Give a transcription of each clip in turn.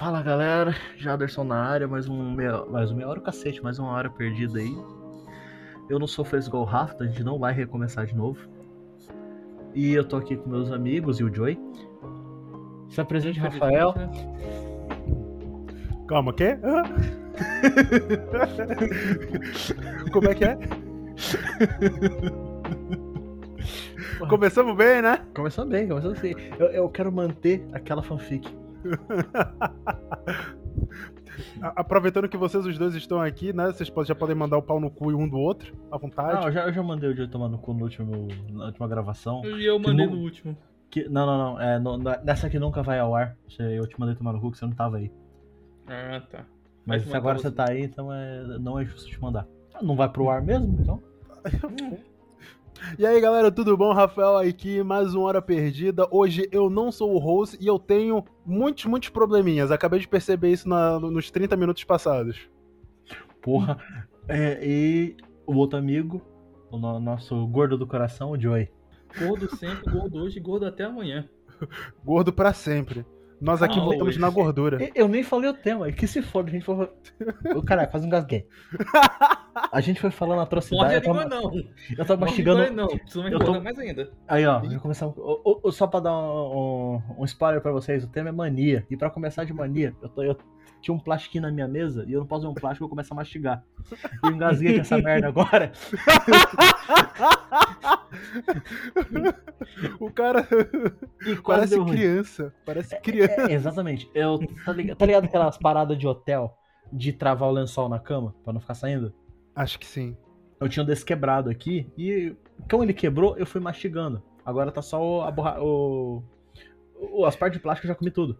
Fala galera, Jaderson na área, mais um meia, mais um meia hora o cacete, mais uma hora perdida aí. Eu não sou fez igual o Rafa, a gente não vai recomeçar de novo. E eu tô aqui com meus amigos e o Joey. Se apresente, Rafael. Calma, quê? Como é que é? Começamos bem, né? Começando bem, começando assim. Eu, eu quero manter aquela fanfic. Aproveitando que vocês os dois estão aqui, né? Vocês já podem mandar o pau no cu um do outro, à Ah, vontade. eu já, eu já mandei o Joey tomar no cu no último, na última gravação. E eu mandei nu- no último. Que, não, não, não. É, no- nessa que nunca vai ao ar. Eu te mandei tomar no cu que você não tava aí. Ah, tá. Mas agora você tá aí, então é, não é justo te mandar. Ah, Não vai pro ar mesmo, então? E aí, galera, tudo bom? Rafael aqui, mais uma hora perdida. Hoje eu não sou o host e eu tenho muitos, muitos probleminhas. Acabei de perceber isso na- nos 30 minutos passados. Porra. É, e o outro amigo, o no- nosso gordo do coração, o Joey. Gordo sempre, gordo hoje, gordo até amanhã. Gordo pra sempre. Nós aqui Ah, voltamos hoje. na gordura. E- Eu nem falei o tema, e que se foda, a gente foi. Ô, Caralho, quase engasguei. A gente foi falando atrocidade. Eu tava, não. eu tava mastigando. não. Precisa me eu tô- mais ainda. Aí, ó, já começamos. ô, ô, ô, Só pra dar um, um, um spoiler pra vocês, o tema é mania. E pra começar de mania, eu, tô, eu tinha um plastiquinho na minha mesa e eu não posso ver um plástico, eu começo a mastigar. E eu engasguei com essa merda agora. O cara parece criança. Parece criança. É, exatamente. Eu, tá, ligado, tá ligado aquelas paradas de hotel de travar o lençol na cama pra não ficar saindo? Acho que sim. Eu tinha um desse quebrado aqui e como ele quebrou, eu fui mastigando. Agora tá só o, a borra, o- as partes de plástico eu já comi tudo.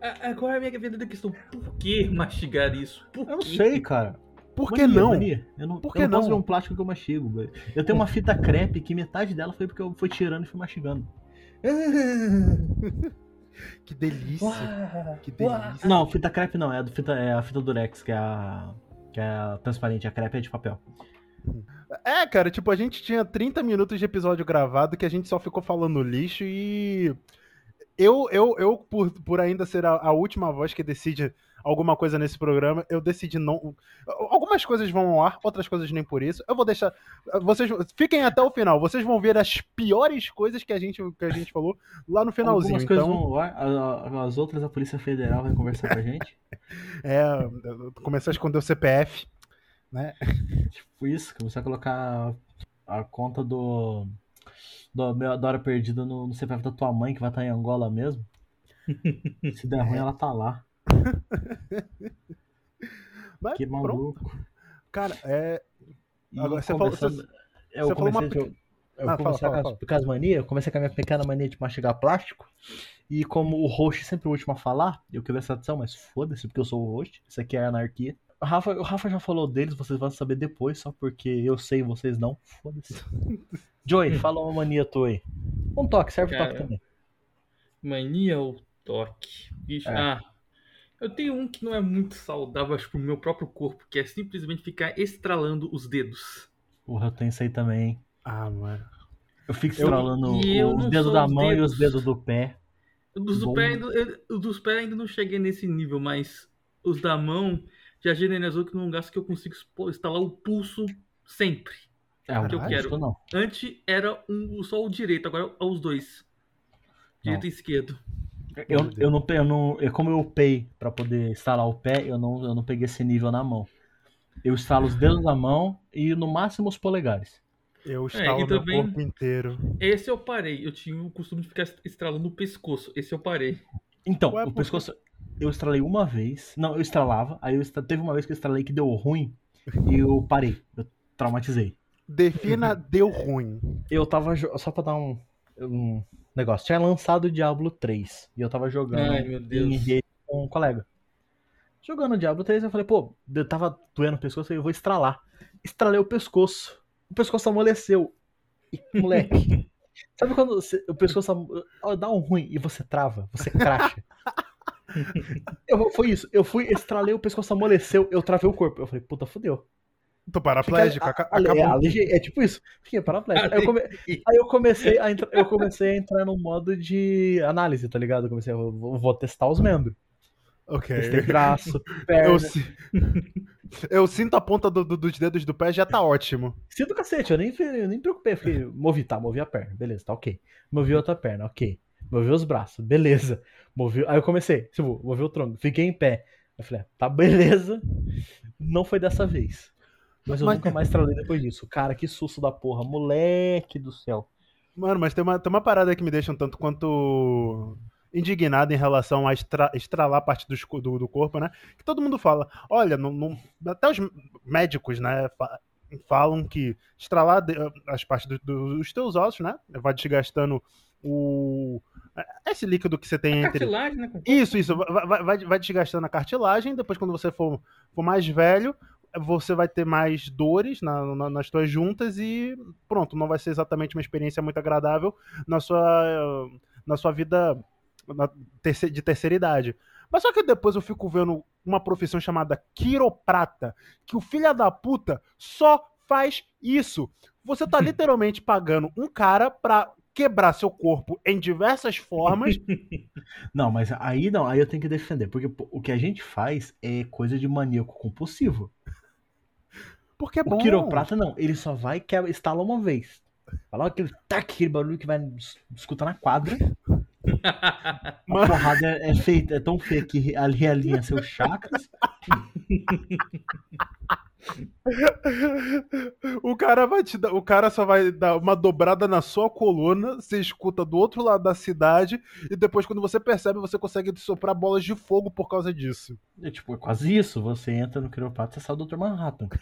A- Agora a minha verdadeira questão. Por que mastigar isso? Por Eu não sei, cara. Por que Mania, não? mania. Eu não, Por eu que não posso não? ver um plástico que eu mastigo. velho. Eu tenho uma fita crepe que metade dela foi porque eu fui tirando e fui mastigando. Que delícia. Que delícia. Não, fita crepe não, é a, do fita, é a fita durex, que é a, que é a transparente. A crepe é de papel. É, cara, tipo, a gente tinha 30 minutos de episódio gravado que a gente só ficou falando lixo e. Eu, eu, eu por, por ainda ser a, a última voz que decide alguma coisa nesse programa, eu decidi não. Algumas coisas vão ao ar, outras coisas nem por isso. Eu vou deixar. Vocês fiquem até o final. Vocês vão ver as piores coisas que a gente, que a gente falou lá no finalzinho. Algumas coisas Então, vão ao ar, a- a- as outras a Polícia Federal vai conversar com a gente. é, começar a esconder o CPF, né? Tipo isso, você vai colocar a conta do, do meu- da hora perdida no, no CPF da tua mãe, que vai estar em Angola mesmo. Se der ruim, ela tá lá. Mas Que pronto. maluco. Cara, é. E Agora, você falou- você- eu você falou uma comecei, eu, eu Ah, comecei fala, com, fala. com as manias, eu comecei com a minha pequena mania de mastigar plástico. E como o host é sempre o último a falar, eu queria essa adição, mas foda-se, porque eu sou o host. Isso aqui é anarquia. O Rafa, o Rafa já falou deles, vocês vão saber depois, só porque eu sei e vocês não. Foda-se. Joey, fala uma mania tua aí. Um toque, serve Cara, toque também. Mania ou toque? Bicho, É. ah. Eu tenho um que não é muito saudável, acho, pro meu próprio corpo, que é simplesmente ficar estralando os dedos. Porra, eu tenho isso aí também, hein? Ah, mano. Eu fico estralando e eu os dedos da os mão e dedos. os dedos do pé. Os do, pé ainda, eu- os dos pés ainda não cheguei nesse nível, mas os da mão já generalizou que num gasto que eu consigo instalar o pulso sempre. É, o que eu quero. não. Antes era um, só o direito, agora é os dois. Direito e esquerdo. Eu, eu não, eu não, eu, como eu upei pra poder instalar o pé, eu não, eu não peguei esse nível na mão. Eu instalo os dedos na mão e no máximo os polegares. Eu É, estalo e meu também- corpo inteiro. Esse eu parei. Eu tinha o costume de ficar estralando no pescoço. Esse eu parei. Então, Ué, o pescoço eu estralei uma vez. Não, eu estralava. Aí eu estra- teve uma vez que eu estralei que deu ruim e eu parei. Eu traumatizei. Defina deu ruim. Eu tava jo- só pra dar um, um negócio. Tinha lançado o Diablo 3 e eu tava jogando Ai, meu Deus. com um colega. Jogando o Diablo 3, eu falei, pô, eu tava doendo o pescoço, eu vou estralar. Estralei o pescoço. O pescoço amoleceu. E, moleque, sabe quando você- o pescoço dá um ruim e você trava, você cracha? Eu- foi isso, eu fui, estralei o pescoço, amoleceu, eu travei o corpo. Eu falei, puta, fudeu. Tô paraplégico, acabou. é, é tipo isso. Fiquei paraplégico. Aí eu, come- aí eu comecei a entrar, eu comecei a entrar no modo de análise, tá ligado? Eu comecei, eu vou, vou testar os membros. Ok. Tem braço, perna. Eu, si- eu sinto a ponta do- do- dos dedos do pé, já tá ótimo. Sinto o cacete, eu nem, eu nem me preocupei. Fiquei, movi, tá, movi a perna, beleza, tá ok. Movi a outra perna, ok. Movi os braços, beleza. Movi, aí eu comecei, tipo, movi o tronco, fiquei em pé. Eu falei, ah, tá, beleza. Não foi dessa vez. Mas eu Mas- nunca mais tralei depois disso. Cara, que susto da porra, moleque do céu. Mano, mas tem uma, tem uma parada que me deixa um tanto quanto indignado em relação a extra- estralar parte co- do, do corpo, né? Que todo mundo fala, olha, não, não- até os médicos, né, fa- falam que estralar as partes do- do- dos teus ossos, né, vai desgastando o esse líquido que você tem entre Cartilagem, né? Isso, isso. Vai, vai, vai- desgastando a cartilagem. Depois, quando você for, for mais velho, você vai ter mais dores na- na- nas suas juntas e pronto, não vai ser exatamente uma experiência muito agradável na sua, na sua vida na de terceira idade. Mas só que depois eu fico vendo uma profissão chamada quiroprata, que o filho da puta só faz isso. Você tá literalmente pagando um cara pra quebrar seu corpo em diversas formas Não, mas aí não, aí eu tenho que defender. Porque o que a gente faz é coisa de maníaco compulsivo. Porque é bom. O quiroprata não, ele só vai que instala uma vez. Fala aquele tac, aquele barulho que vai es- escutar na quadra. A Mano. porrada é, é feita, é tão feia que ali realinha seus chakras. O cara vai te dar, o cara só vai dar uma dobrada na sua coluna, você escuta do outro lado da cidade e depois quando você percebe você consegue soprar bolas de fogo por causa disso. É tipo, é quase isso. Você entra no quiroprata e sai o Dr. Manhattan.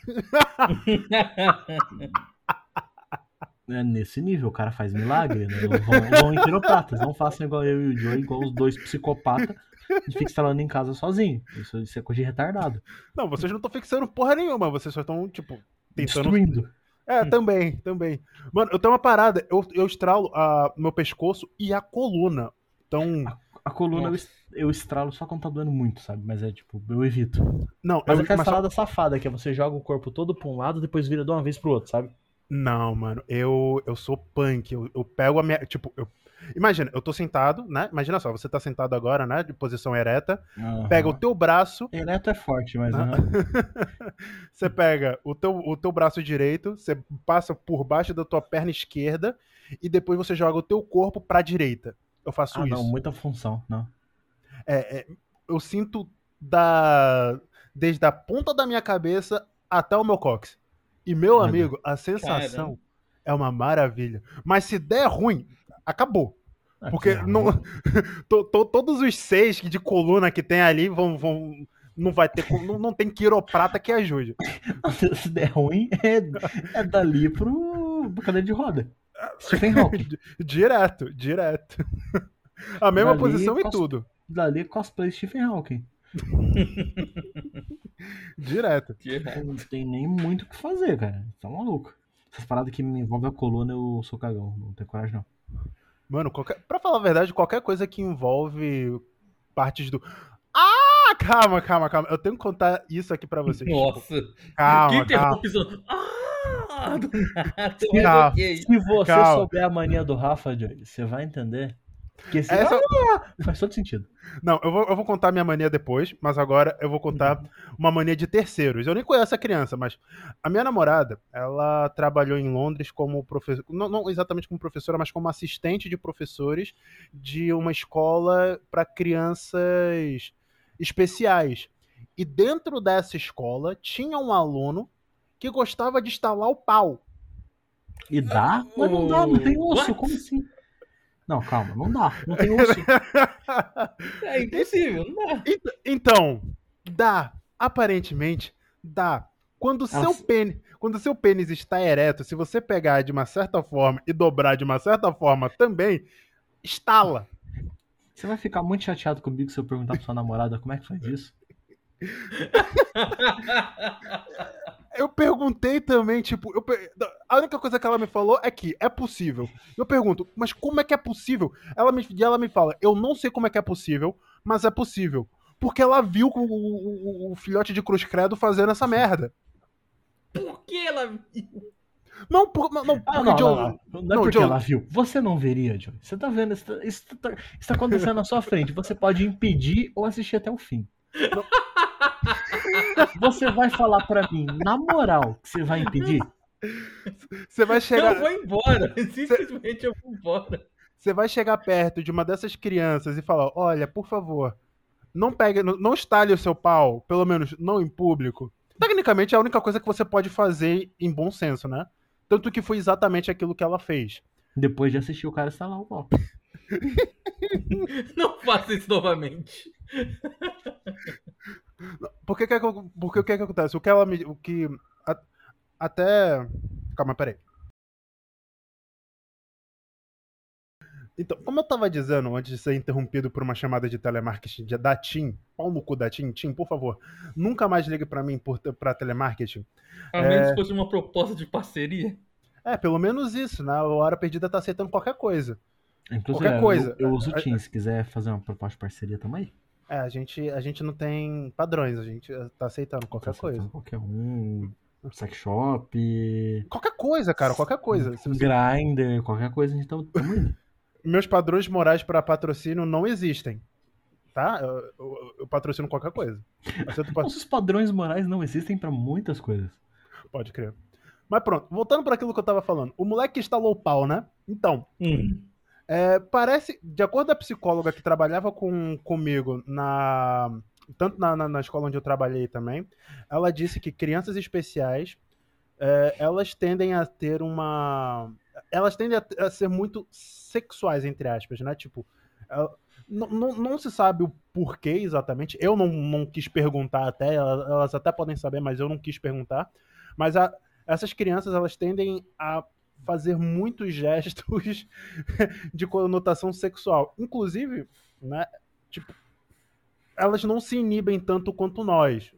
É nesse nível, o cara faz milagre. Né? Vão, vão em quiropratas, não façam igual eu e o Joe, igual os dois psicopatas e fica instalando em casa sozinho. Isso, isso é coisa de retardado. Não, vocês não estão fixando porra nenhuma, vocês só estão tipo tentando Destruindo. É, também, também. Mano, eu tenho uma parada, eu, eu estralo a, meu pescoço e a coluna. Então, A coluna eu, Nossa. eu estralo só quando tá doendo muito, sabe? Mas é tipo, eu evito. não, Mas eu, é aquela mas só- salada safada, que é você joga o corpo todo pra um lado, depois vira de uma vez pro outro, sabe? Não, mano, eu, eu sou punk. Eu, eu pego a minha. Tipo, eu. Imagina, eu tô sentado, né? Imagina só, você tá sentado agora, né? De posição ereta. Pega o teu braço. Ereto é forte, mas Ah. né? você pega o teu, o teu braço direito, você passa por baixo da tua perna esquerda e depois você joga o teu corpo pra direita. Eu faço Ah, isso. não, muita função, não. É, é, eu sinto da desde a ponta da minha cabeça até o meu cox. E meu amigo, a sensação é uma maravilha. Mas se der ruim, acabou. Ah, Porque que não, horror. to- to- todos os seis de coluna que tem ali vão, vão não vai ter não, não tem quiroprata que ajude. Se der ruim, é, é dali pro, pro cadeira de roda. Stephen Hawking. Direto, direto. A mesma Dali, posição e cos- tudo. Dali é cosplay Stephen Hawking. Direto. Não tem nem muito o que fazer, cara. Tá maluco. Essas paradas que me envolvem a coluna, eu sou cagão. Não tenho coragem, não. Mano, qualquer, pra falar a verdade, qualquer coisa que envolve partes do. Ah, calma, calma, calma. Eu tenho que contar isso aqui pra vocês. Nossa. Calma, que calma. Ah, do nada. Ok. Se você Calma. souber a mania do Rafa, Joey, você vai entender. Que esse Essa- Ah, faz todo sentido. Não, eu vou, eu vou contar minha mania depois, mas agora eu vou contar uma mania de terceiros. Eu nem conheço a criança, mas a minha namorada, ela trabalhou em Londres como professora, não, não exatamente como professora, mas como assistente de professores de uma escola para crianças especiais. E dentro dessa escola tinha um aluno que gostava de estalar o pau. E dá? Mas não dá, não tem osso. What? Como assim? Não, calma, não dá. Não tem osso. É impossível, não dá. Ent- Então, dá. Aparentemente, dá. Quando o seu pênis, quando o seu pênis está ereto, se você pegar de uma certa forma e dobrar de uma certa forma também, estala. Você vai ficar muito chateado comigo se eu perguntar pra sua namorada como é que faz isso? Eu perguntei também, tipo, eu per- a única coisa que ela me falou é que é possível. Eu pergunto, mas como é que é possível? Ela me, e ela me fala, eu não sei como é que é possível, mas é possível. Porque ela viu o, o- o- o filhote de cruz credo fazendo essa merda. Por que ela. Não, por, não, não, Ah, porque, não, Joe, não, não. Não é Não, porque Joe. ela viu. Você não veria, Joey. Você tá vendo, isso tá, isso tá- isso tá acontecendo na sua frente. Você pode impedir ou assistir até o fim. Você vai falar pra mim, na moral, que você vai impedir? Você vai chegar. Eu vou embora. Simplesmente eu vou embora. Você vai chegar perto de uma dessas crianças e falar: olha, por favor, não pegue, não, não estale o seu pau, pelo menos não em público. Tecnicamente é a única coisa que você pode fazer em bom senso, né? Tanto que foi exatamente aquilo que ela fez. Depois de assistir o cara estalar o pau. Não faça isso novamente. Porque, que é que eu- porque o que é que acontece? O que ela me. O que. a- até. Calma, peraí. Então, como eu tava dizendo antes de ser interrompido por uma chamada de telemarketing da TIM, pau no cu da TIM, TIM, por favor, nunca mais ligue pra mim por, pra telemarketing. A É. menos que fosse uma proposta de parceria. É, pelo menos isso, né? A Hora Perdida tá aceitando qualquer coisa. Inclusive, Qualquer eu- coisa. Eu, uso o É, Teams, se quiser fazer uma proposta de parceria também. É, a gente, a gente não tem padrões, a gente tá aceitando qualquer Tá coisa. aceitando Qualquer um. Sex shop. Qualquer coisa, cara, qualquer coisa. Grinder, qualquer coisa, a gente tá tamo indo. meus padrões morais para patrocínio não existem. Tá? Eu, eu- eu patrocino qualquer coisa. Aceito pa- Nossos padrões morais não existem pra muitas coisas. Pode crer. Mas pronto, voltando para aquilo que eu tava falando. O moleque instalou o pau, né? Então, Hum. É, parece, de acordo com a psicóloga que trabalhava com, comigo na. Tanto na, na, na escola onde eu trabalhei também, ela disse que crianças especiais é, elas tendem a ter uma. Elas tendem a, a ser muito sexuais, entre aspas, né? Tipo, ela- não, não, não se sabe o porquê exatamente. Eu não, não quis perguntar até, elas, elas até podem saber, mas eu não quis perguntar. Mas a- essas crianças elas tendem a fazer muitos gestos de conotação sexual. Inclusive, né? Tipo, elas não se inibem tanto quanto nós.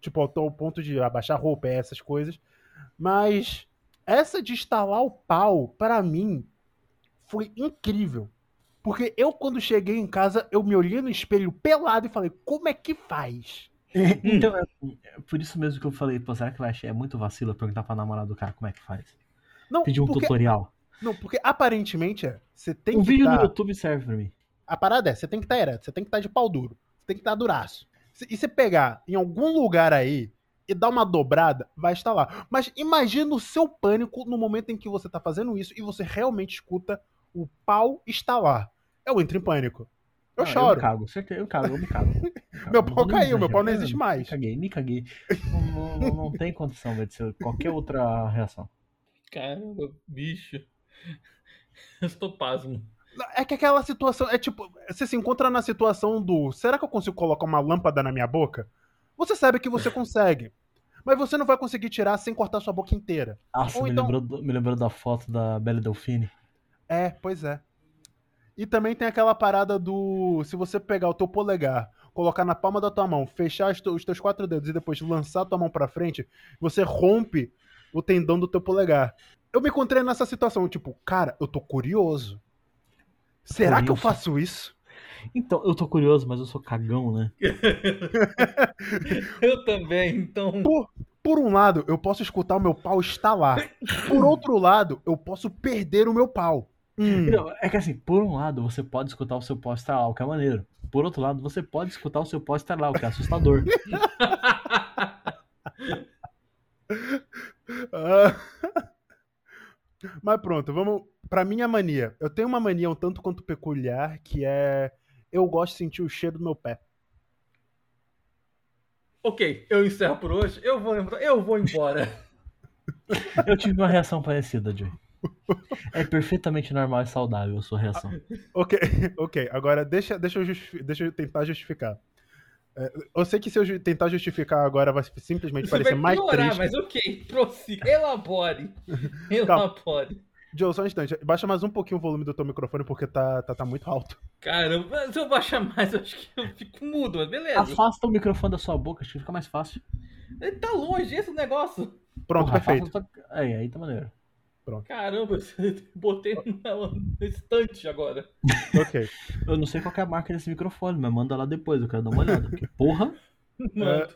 Tipo, ao ao ponto de abaixar a roupa, essas coisas. Mas essa de instalar o pau, pra mim, foi incrível. Porque eu, quando cheguei em casa, eu me olhei no espelho pelado e falei, como é que faz? Então, é, é por isso mesmo que eu falei, pô, será que vai achar é muito vacilo perguntar pra namorada do cara como é que faz? Não, Pedir um porque, tutorial. não, porque aparentemente é, você tem Um que vídeo tá- no YouTube serve pra mim. A parada é, você tem que estar ereto, você tem que estar de pau duro, você tem que estar duraço. Se- E você pegar em algum lugar aí e dar uma dobrada, vai estar lá. Mas imagina o seu pânico no momento em que você tá fazendo isso e você realmente escuta o pau estalar. Eu entro em pânico. Eu Ah, Eu choro. me cago, certeza, eu cago, eu me cago. Eu me cago. Meu pau caiu, meu pau não existe Me mais. caguei, me caguei. Não, não- não- não tem condição velho, de ser qualquer outra reação. Caramba, bicho. Eu estou pasmo. É que aquela situação, é tipo, você se encontra na situação do, será que eu consigo colocar uma lâmpada na minha boca? Você sabe que você consegue. Mas você não vai conseguir tirar sem cortar sua boca inteira. Nossa, Ou me, então- lembrou, me lembrou da foto da Belle Delfine. É, pois é. E também tem aquela parada do. Se você pegar o teu polegar, colocar na palma da tua mão, fechar os, te- os teus quatro dedos e depois lançar a tua mão pra frente, você rompe o tendão do teu polegar. Eu me encontrei nessa situação, tipo, cara, eu tô curioso. Será que eu Curioso. faço isso? Então, eu tô curioso, mas eu sou cagão, né? Eu também, então. Por um lado, eu posso escutar o meu pau estalar. Por outro lado, eu posso perder o meu pau. Hum, Não, É que assim, por um lado, você pode escutar o seu pó estalar, o que é maneiro. Por outro lado, você pode escutar o seu pó estalar, o que é assustador. Ah. Mas pronto, vamos pra minha mania. Eu tenho uma mania um tanto quanto peculiar, que é eu gosto de sentir o cheiro do meu pé. ok, eu encerro por hoje. Eu vou, eu vou embora. Eu tive uma reação parecida, Joey. É perfeitamente normal e saudável a sua reação. Ok, ok. Agora deixa, deixa, eu, deixa eu tentar justificar. É, eu sei que se eu tentar justificar agora vai simplesmente Isso parecer vai mais piorar, triste. mas ok, prossiga. Elabore. Elabore. Joe, só um instante. Baixa mais um pouquinho o volume do teu microfone porque tá, tá, tá muito alto. Caramba, se eu baixar mais, eu acho que eu fico mudo, mas beleza. Afasta o microfone da sua boca, acho que fica mais fácil. Ele tá longe, esse o negócio. Pronto, Porra, perfeito. Aí, aí tá maneiro. Caramba, eu botei na, na estante agora. Ok. Eu não sei qual que é a marca desse microfone, mas manda lá depois, eu quero dar uma olhada. Porque, porra, Mano,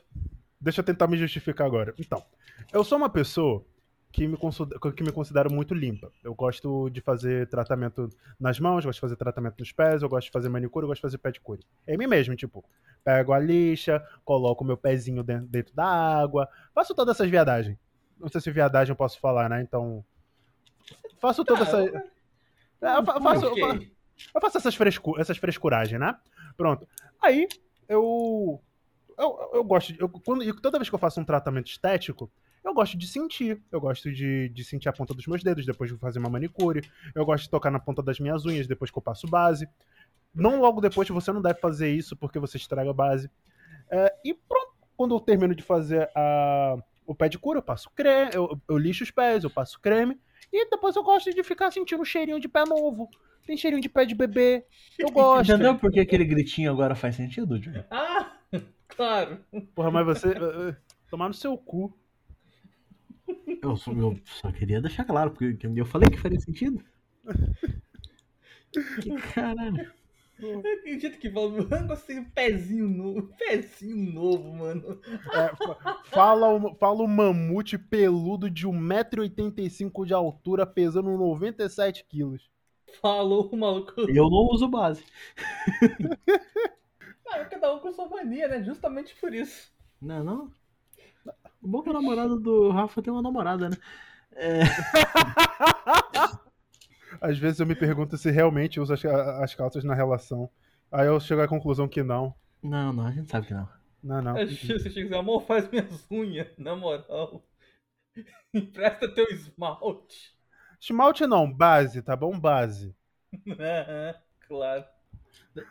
Deixa eu tentar me justificar agora. Então, eu sou uma pessoa que me, considero, que me considero muito limpa. Eu gosto de fazer tratamento nas mãos, gosto de fazer tratamento nos pés, eu gosto de fazer manicure, eu gosto de fazer pedicure. É em mim mesmo, tipo, pego a lixa, coloco meu pezinho dentro, dentro da água, faço todas essas viadagens. Não sei se viadagem eu posso falar, né? Então. Faço toda Tá, essa. eu- É, fa- faço, eu Ok. fa- eu faço essas, frescu essas frescuragens, né? Pronto. Aí, eu. Eu, eu gosto. de- Eu, quando, e toda vez que eu faço um tratamento estético, eu gosto de sentir. Eu gosto de, de sentir a ponta dos meus dedos depois de fazer uma manicure. Eu gosto de tocar na ponta das minhas unhas depois que eu passo base. Não logo depois, você não deve fazer isso porque você estraga a base. É, e pronto. Quando eu termino de fazer a, o pé de cura, eu passo creme, eu, eu lixo os pés, eu passo creme. E depois eu gosto de ficar sentindo um cheirinho de pé novo. Tem cheirinho de pé de bebê. Eu gosto. Entendeu por que aquele gritinho agora faz sentido, Diogo? Ah, claro. Porra, mas você. eh, eh, tomar no seu cu. Eu só, eu só queria deixar claro, porque eu falei que faria sentido. Que caralho. Eu acredito que fala, eu gostei do pezinho novo. Pezinho novo, mano. É, fa- fala, o, fala o mamute peludo de 1,85m de altura, pesando 97kg. Falou o maluco. Eu não uso base. Ah, cada um com sua mania, né? Justamente por isso. Não, não. O bom é que a namorada do Rafa tem uma namorada, né? É, Às vezes eu me pergunto se realmente usa as, as calças na relação. Aí eu chego à conclusão que não. Não, não, a gente sabe que não. Não, não. Você chega e diz, amor, faz minhas unhas, na moral. Empresta teu esmalte. Esmalte não, base, tá bom? Base. claro.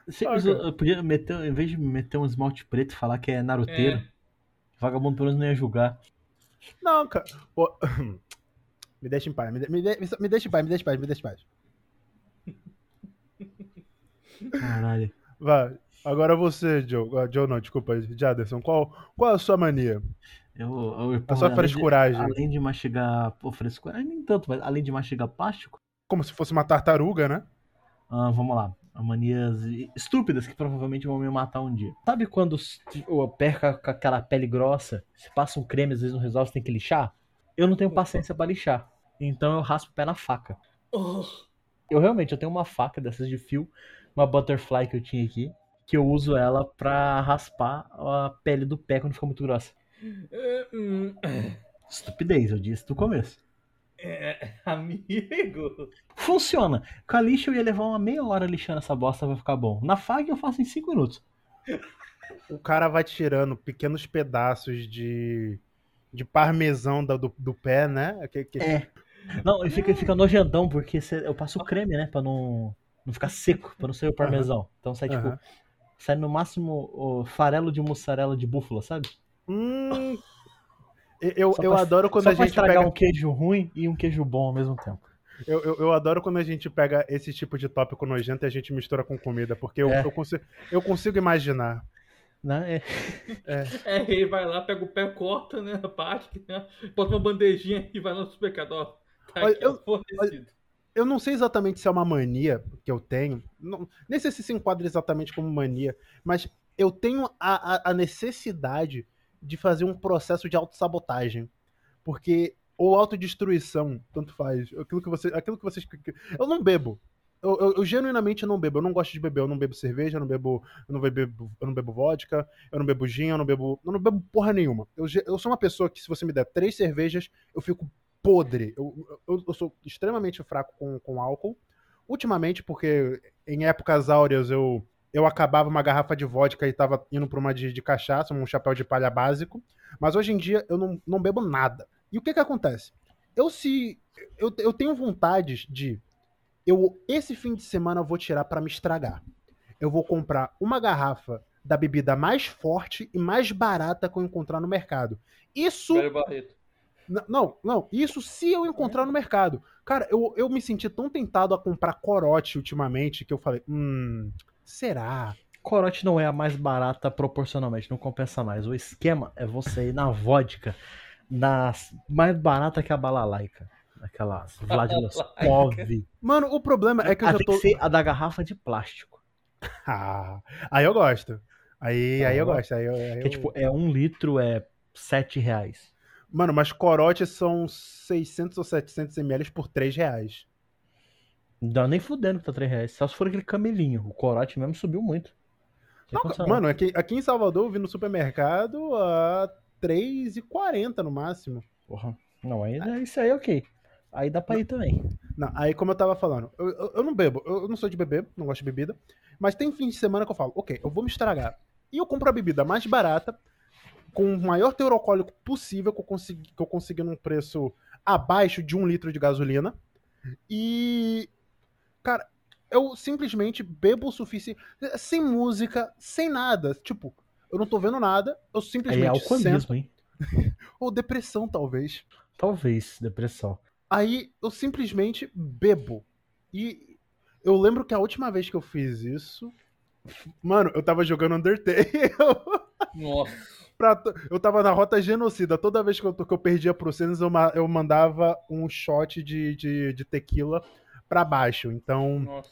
Você Ah, usa- cara. eu podia meter, em vez de meter um esmalte preto e falar que é naruteiro, É. vagabundo pelo menos não ia julgar. Não, cara. Pô, me deixa em paz, me, de- me, de- me deixa em paz, me deixa em paz, me deixa em paz. Caralho. Vai. Agora você, Joe. Ah, Joe não, desculpa, Jaderson. Qual, qual é a sua mania? Eu, eu, A porra, sua além de- frescuragem. Além de mastigar. Pô, frescuragem nem tanto, mas além de mastigar plástico. Como se fosse uma tartaruga, né? ah, vamos lá. Manias estúpidas que provavelmente vão me matar um dia. Sabe quando s- o pé com aquela pele grossa, se passa um creme, às vezes não resolve, você tem que lixar? Eu não tenho paciência pra lixar. Então eu raspo o pé na faca. Oh, Eu realmente eu tenho uma faca dessas de fio, uma butterfly que eu tinha aqui, que eu uso ela pra raspar a pele do pé quando fica muito grossa. Estupidez, eu disse do começo. é, amigo. Funciona. Com a lixa eu ia levar uma meia hora lixando essa bosta pra ficar bom. Na faca eu faço em 5 minutos. O cara vai tirando pequenos pedaços de, de parmesão da- do, do pé, né? Que, que- É. Não, e fica, fica nojentão, porque cê- eu passo creme, né? Pra não, não ficar seco, pra não sair o parmesão. Então sai tipo. Aham. Sai no máximo o farelo de mussarela de búfala, sabe? Hum, eu, Só eu pra- adoro quando Só a gente estragar pega. um queijo ruim e um queijo bom ao mesmo tempo. Eu, eu, eu adoro quando a gente pega esse tipo de tópico nojento e a gente mistura com comida, porque eu, É. eu, consigo, eu consigo imaginar. Né? É, É, ele vai lá, pega o pé, corta, né? A parte, né, bota uma bandejinha e vai lá no supermercado, ó. Tá Olha, eu- fornecido. Eu não sei exatamente se é uma mania que eu tenho, não, nem sei se se enquadra exatamente como mania, mas eu tenho a, a, a necessidade de fazer um processo de autossabotagem. Porque, ou autodestruição, tanto faz. Aquilo que, você, aquilo que vocês. Eu não bebo. Eu, eu- eu genuinamente não bebo. Eu não gosto de beber. Eu não bebo cerveja, eu não bebo. Eu não bebo, eu não bebo vodka, eu não bebo gin, eu não bebo. Eu não bebo porra nenhuma. Eu, eu sou uma pessoa que, se você me der três cervejas, eu fico podre. Eu, eu, eu sou extremamente fraco com, com álcool. Ultimamente, porque em épocas áureas eu, eu acabava uma garrafa de vodka e tava indo pra uma de, de cachaça, um chapéu de palha básico. Mas hoje em dia eu não, não bebo nada. E o que que acontece? Eu se. Eu, eu tenho vontades de. Eu, esse fim de semana eu vou tirar pra me estragar. Eu vou comprar uma garrafa da bebida mais forte e mais barata que eu encontrar no mercado. Isso Velho Barreto. Não, não, isso se eu encontrar no mercado. Cara, eu, eu me senti tão tentado a comprar corote ultimamente que eu falei, hum, será? Corote não é a mais barata proporcionalmente, não compensa mais. O esquema é você ir na vodka, nas mais barata que a balalaica. Aquelas Vladivostok. Mano, o problema é que eu Ah, já tem tô. que ser a da garrafa de plástico. Ah, aí eu gosto. Aí, aí eu Ah, gosto. Aí eu, aí Que é eu- tipo, é um litro, é sete reais. Mano, mas corote são 600 ou 700 ml por 3 reais. Não dá nem fudendo que tá 3 reais. Só se for aquele camelinho. O corote mesmo subiu muito. Condição, Mano, aqui, aqui em Salvador eu vi no supermercado a 3,40 no máximo. Porra. Não, aí, isso aí é ok. Aí dá pra ir também. Não, aí como eu tava falando, eu, eu, eu não bebo, eu, eu não sou de beber, não gosto de bebida, mas tem fim de semana que eu falo, ok, eu vou me estragar. E eu compro a bebida mais barata, com o maior teor alcoólico possível, que eu consegui, que eu consegui num preço abaixo de um litro de gasolina. E. Cara, eu simplesmente bebo o suficiente. Sem música, sem nada. Tipo, eu não tô vendo nada, eu Aí simplesmente é alcoolismo, hein? Ou depressão, talvez. Talvez, depressão. Aí eu simplesmente bebo. E eu lembro que a última vez que eu fiz isso. Mano, eu tava jogando Undertale. Nossa. Pra eu tava na rota genocida. Toda vez que eu, que eu perdia pro Cenas, eu, eu mandava um shot de, de, de tequila pra baixo. Então Nossa.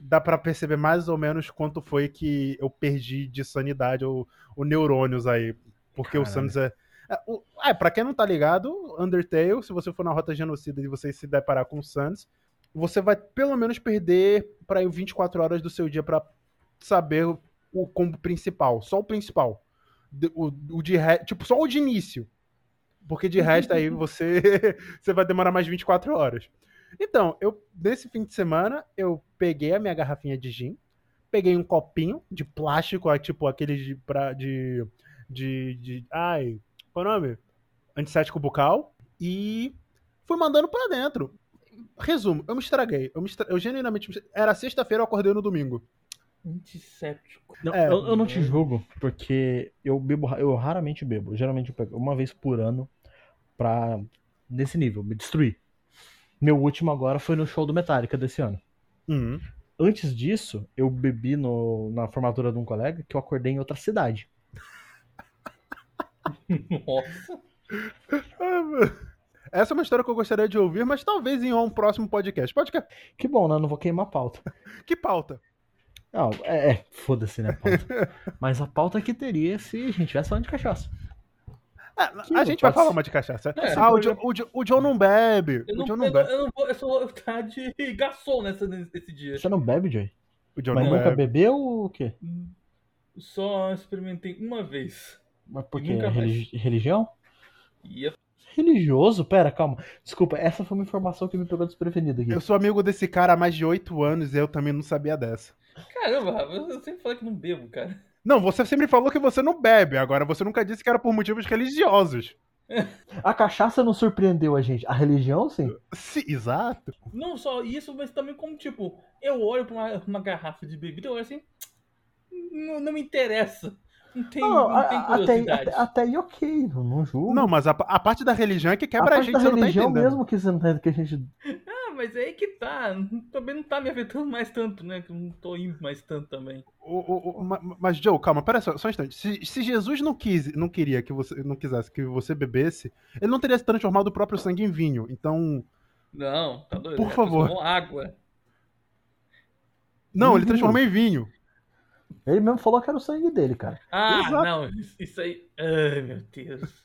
dá pra perceber mais ou menos quanto foi que eu perdi de sanidade ou, ou neurônios aí. Porque o Caralho. É. É, o- é, pra quem não tá ligado, Undertale, se você for na rota genocida e você se deparar com o Sans, você vai pelo menos perder para 24 horas do seu dia pra saber o, o combo principal, só o principal. O, o de re- tipo, só o de início. Porque de resto aí você você vai demorar mais 24 horas. Então, eu nesse fim de semana eu peguei a minha garrafinha de gin, peguei um copinho de plástico, tipo aquele de pra, de, de de ai, qual é o nome? Antisséptico bucal e fui mandando pra dentro. Resumo, eu me estraguei. Eu, me estra... eu genuinamente. me Era sexta-feira, eu acordei no domingo. Antisséptico. Não, É. eu, eu não te julgo, porque eu bebo, eu raramente bebo. Geralmente eu pego uma vez por ano pra, nesse nível, me destruir. Meu último agora foi no show do Metallica desse ano. Uhum. Antes disso, eu bebi no, na formatura de um colega que eu acordei em outra cidade. Nossa. Essa é uma história que eu gostaria de ouvir, mas talvez em um próximo podcast. Podcast. Que bom, né? Não vou queimar a pauta. Que pauta? Não, é, é, foda-se, né, pauta. Mas a pauta que teria se a gente tivesse falando de cachaça. Que a gente vai falar uma de cachaça. É, ah, o, Jo- o, Jo- o John não bebe. Eu o não, John eu, não não, bebe. eu não vou, eu só vou estar de garçom nessa, nesse dia. Você não bebe, Joey? O John Mas não nunca bebe. bebeu ou o quê? Só experimentei uma vez. Mas por quê? mais. Religi- religião? E é Religioso? Pera, calma. Desculpa, essa foi uma informação que me pegou desprevenida aqui. Eu sou amigo desse cara há mais de oito anos e eu também não sabia dessa. Caramba, eu sempre falei que não bebo, cara. Não, você sempre falou que você não bebe, agora você nunca disse que era por motivos religiosos. A cachaça não surpreendeu a gente. A religião, sim. Sim, exato. Não só isso, mas também como, tipo, eu olho pra uma, uma garrafa de bebida e eu olho assim. Não, não me interessa. Não tem, Não, não, a- tem a- até, curiosidade. até, até aí ok, não julgo. Não, mas a, a parte da religião é que a quebra a, parte gente, da você não tá religião entendendo. mesmo que, você não tá, que a gente... Ah, mas é aí que tá. Também não tá me afetando mais tanto, né? Que eu não tô indo mais tanto também. O- o- o- ma- mas, Joe, calma, pera só, só um instante. Se, se Jesus não, quis, não queria que você não quisesse que você bebesse, ele não teria se transformado o próprio sangue em vinho. Então. Não, tá doido. Por É, favor. transformou água. Não, ele Vinho. transformou em vinho. Ele mesmo falou que era o sangue dele, cara. Ah, Exato. não, isso- aí. Ai, meu Deus.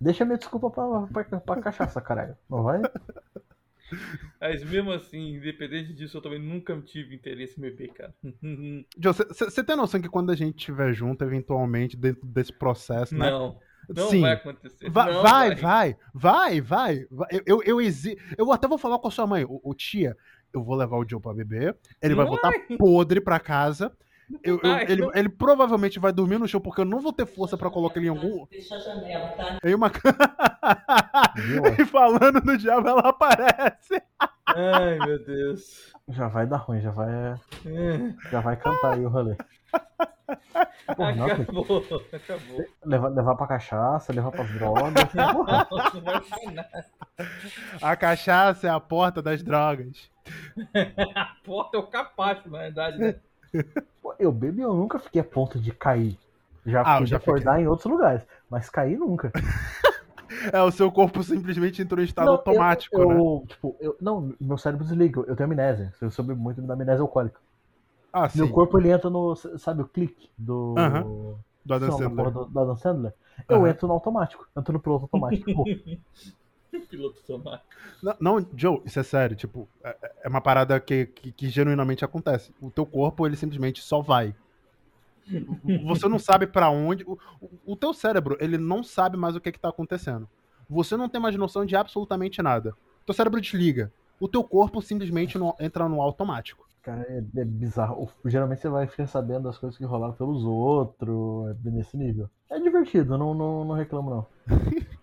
Deixa minha desculpa pra, pra, pra cachaça, caralho. Não vai? Mas mesmo assim, independente disso, eu também nunca tive interesse em beber, cara. Joe, você tem noção que quando a gente estiver junto, eventualmente, dentro desse processo, né? Não, não Sim. vai acontecer. Va- Não vai, vai, vai, vai, vai. Eu, eu, eu, exi- eu até vou falar com a sua mãe. O, o tia, eu vou levar o Joe pra beber. Ele vai voltar podre pra casa. Eu- eu- ele, não. ele provavelmente vai dormir no chão porque eu não vou ter força pra colocar ele em algum. Fecha a janela, tá? Em uma. E falando no diabo, ela aparece. Ai, meu Deus. Já vai dar ruim, já vai, É, já vai cantar aí o rolê. Porra, não, Acabou, acabou. levar, levar pra cachaça, levar pra drogas. Porra. Não vai funcionar. A cachaça é a porta das drogas. A porta é o capacho, na verdade, né? Eu bebo e eu nunca fiquei a ponto de cair. Já Ah, fiquei já acordar em outros lugares, mas cair nunca. É, o seu corpo simplesmente entrou em estado Não, automático, eu, né? eu, Tipo, eu, não, meu cérebro desliga, eu tenho amnésia. Eu soube muito da amnésia alcoólica. Ah, sim. Meu corpo ele entra no. Sabe o clique do. Aham. Do Adam Sandler. do, do Adam Sandler? Eu entro no automático, entro no piloto automático. Pô, Piloto automático. Não, não, Joe, isso é sério. Tipo, é, é uma parada que, que, que genuinamente acontece. O teu corpo, ele simplesmente só vai. Você não sabe pra onde. O, o- o teu cérebro, ele não sabe mais o que, que tá acontecendo. Você não tem mais noção de absolutamente nada. Teu cérebro desliga. O teu corpo simplesmente no- entra no automático. Cara, é, é bizarro. O- Geralmente você vai ficar sabendo das coisas que rolaram pelos outros, é nesse nível. É divertido, não, não, não reclamo não.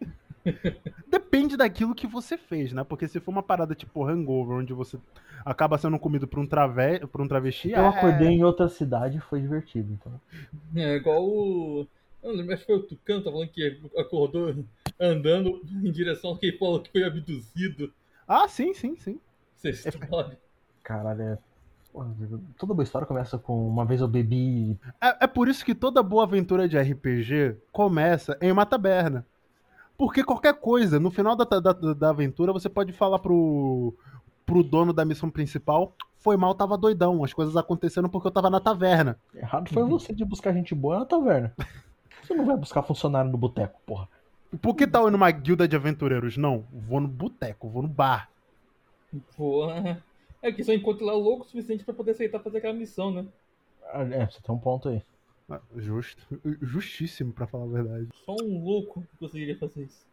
Depende daquilo que você fez, né? Porque se for uma parada tipo hangover, onde você acaba sendo comido por um, trave... por um travesti. Eu é- acordei em outra cidade e foi divertido, então. É igual o. Eu não lembro, acho que foi o Tucano, tá falando que acordou andando em direção ao que falou que foi abduzido. Ah, sim, sim, sim. Essa história. Caralho, é. Toda boa história começa com uma vez eu bebi. É, é por isso que toda boa aventura de RPG começa em uma taberna. Porque qualquer coisa, no final da, da, da aventura, você pode falar pro, pro dono da missão principal: foi mal, tava doidão, as coisas acontecendo porque eu tava na taverna. Errado foi você de buscar gente boa na taverna. Você não vai buscar funcionário no boteco, porra. Por que tá indo numa guilda de aventureiros? Não, vou no boteco, vou no bar. Porra. É que só encontre lá louco o suficiente pra poder aceitar fazer aquela missão, né? Ah, É, você tem um ponto aí. Justo. Justíssimo, pra falar a verdade. Só um louco conseguiria fazer isso.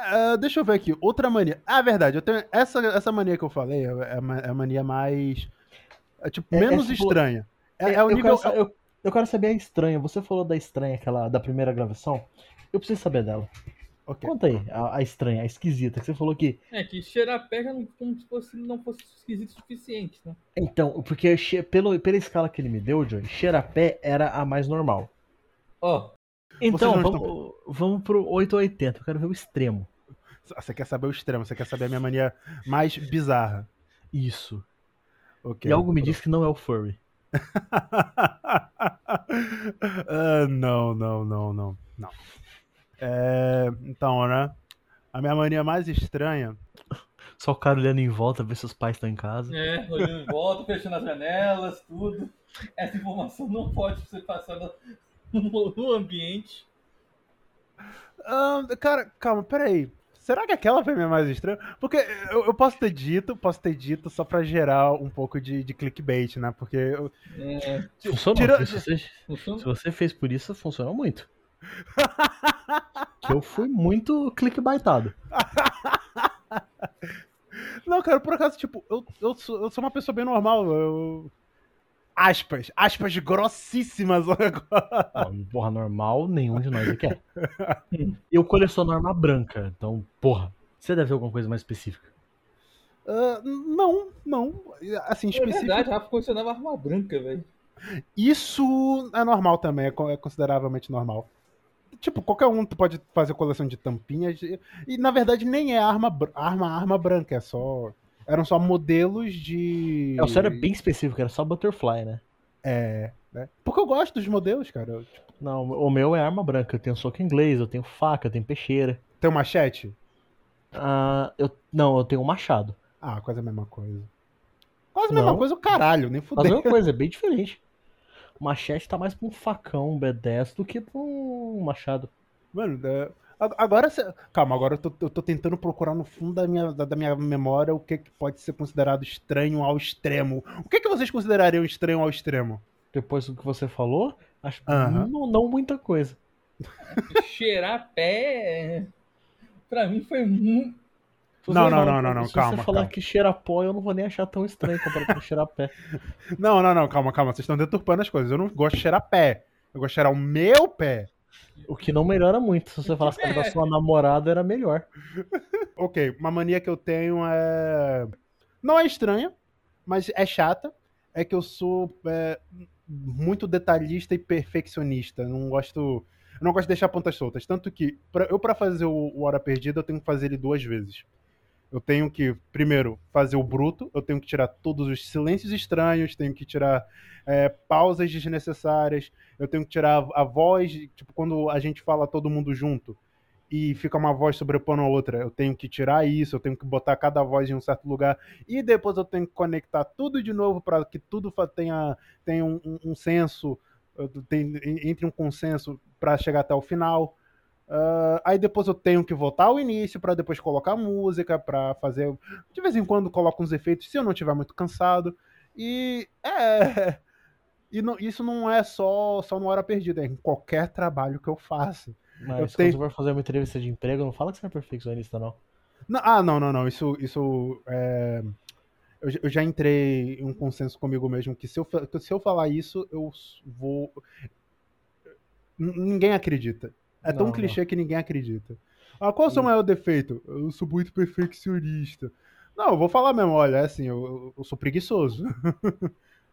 Ah, deixa eu ver aqui, outra mania. Ah, verdade, eu tenho. Essa, essa mania que eu falei é é a é a mania mais. é, tipo, É- é menos tipo- estranha. É, é o eu, nível. quero, sa- eu, eu quero saber a estranha. Você falou da estranha, aquela da primeira gravação. Eu preciso saber dela. Ok. Conta aí, a, a estranha, a esquisita, que você falou que. É que cheirar pé já não, como se fosse, não fosse esquisito o suficiente, né? Então, porque che- pelo, pela escala que ele me deu, Johnny, cheirapé era a mais normal. Ó, Então, não vamos, vamos pro 880, eu quero ver o extremo. Você quer saber o extremo, você quer saber a minha mania mais bizarra. Isso. Ok. E algo me diz que não é o furry. Ah, não, não, não, não, não. É, então, né? A minha mania mais estranha. Só o cara olhando em volta, ver se os pais estão em casa. é, olhando em volta, fechando as janelas, tudo. Essa informação não pode ser passada no, ambiente. Ah, cara, calma, peraí. Será que aquela foi a minha mais estranha? Porque eu, eu posso ter dito, posso ter dito só pra gerar um pouco de, de clickbait, né? Porque eu, É, Funcionou. Tira- Se, você, funciona. se você fez por isso, funcionou muito. que eu fui muito clickbaitado. Não, cara, por acaso, tipo, eu, eu, sou, eu sou uma pessoa bem normal. Eu... Aspas, aspas grossíssimas agora. Porra, normal, nenhum de nós aqui é. Eu coleciono arma branca, então, porra, você deve ver alguma coisa mais específica. Ah, não, não. Assim, É específico. verdade, Rafa colecionava arma branca, velho. Isso é normal também, é é consideravelmente normal. Tipo, qualquer um pode fazer coleção de tampinhas. E, e, na verdade, nem é arma, arma, arma branca, é só. Eram só modelos de. É, o seu era bem específico, era só butterfly, né? É. né? Porque eu gosto dos modelos, cara. Eu, tipo, Não, o meu é arma branca. Eu tenho soco inglês, eu tenho faca, eu tenho peixeira. tem um machete? Ah, eu, não, eu tenho um machado. Ah, quase a mesma coisa. Quase a mesma Não. coisa, o caralho, nem Mas a fudeu. mesma coisa, é bem diferente. O machete tá mais pra um facão, um B10 do que pra um machado. Mano, é, agora cê- Calma, agora eu tô, eu tô tentando procurar no fundo da minha, da, da minha memória o que, que pode ser considerado estranho ao extremo. O que, que vocês considerariam estranho ao extremo? Depois do que você falou, acho Aham. não, não muita coisa. Cheirar pé. Pra mim foi muito. Se Não, não, não, não, não, Se calma, você falar calma. que cheira pó, eu não vou nem achar tão estranho comparado com cheirar pé. Não, não, não, calma, calma. Vocês estão deturpando as coisas. Eu não gosto de cheirar pé. Eu gosto de cheirar o meu pé. O que não melhora muito. Se você falasse que da sua namorada, era melhor. Ok, uma mania que eu tenho é. Não é estranha, mas é chata. É que eu sou é, muito detalhista e perfeccionista. Não gosto. Eu não gosto de deixar pontas soltas. Tanto que, pra- eu, pra fazer o, o Hora Perdida, eu tenho que fazer ele duas vezes. Eu tenho que, primeiro, fazer o bruto, eu tenho que tirar todos os silêncios estranhos, tenho que tirar é, pausas desnecessárias, eu tenho que tirar a, voz, tipo, quando a gente fala todo mundo junto e fica uma voz sobrepondo a outra, eu tenho que tirar isso, eu tenho que botar cada voz em um certo lugar, e depois eu tenho que conectar tudo de novo para que tudo tenha, tenha um, um- um senso, eh, entre um consenso para chegar até o final. Ah, aí depois eu tenho que voltar ao início para depois colocar música, para fazer. De vez em quando coloco uns efeitos se eu não estiver muito cansado. E é. E não- isso não é só, só no hora perdida, é em qualquer trabalho que eu faço. Mas Eu quando tenho- você for fazer uma entrevista de emprego, não fala que você é perfeccionista, não. Não, ah, não, não, não. Isso. isso é, eu, já- eu já entrei em um consenso comigo mesmo que se eu, se eu falar isso, eu vou. Ninguém acredita. É tão Não, clichê que ninguém acredita. Ah, qual é o seu maior defeito? Eu sou muito perfeccionista. Não, eu vou falar mesmo, olha, é assim, eu, eu- sou preguiçoso.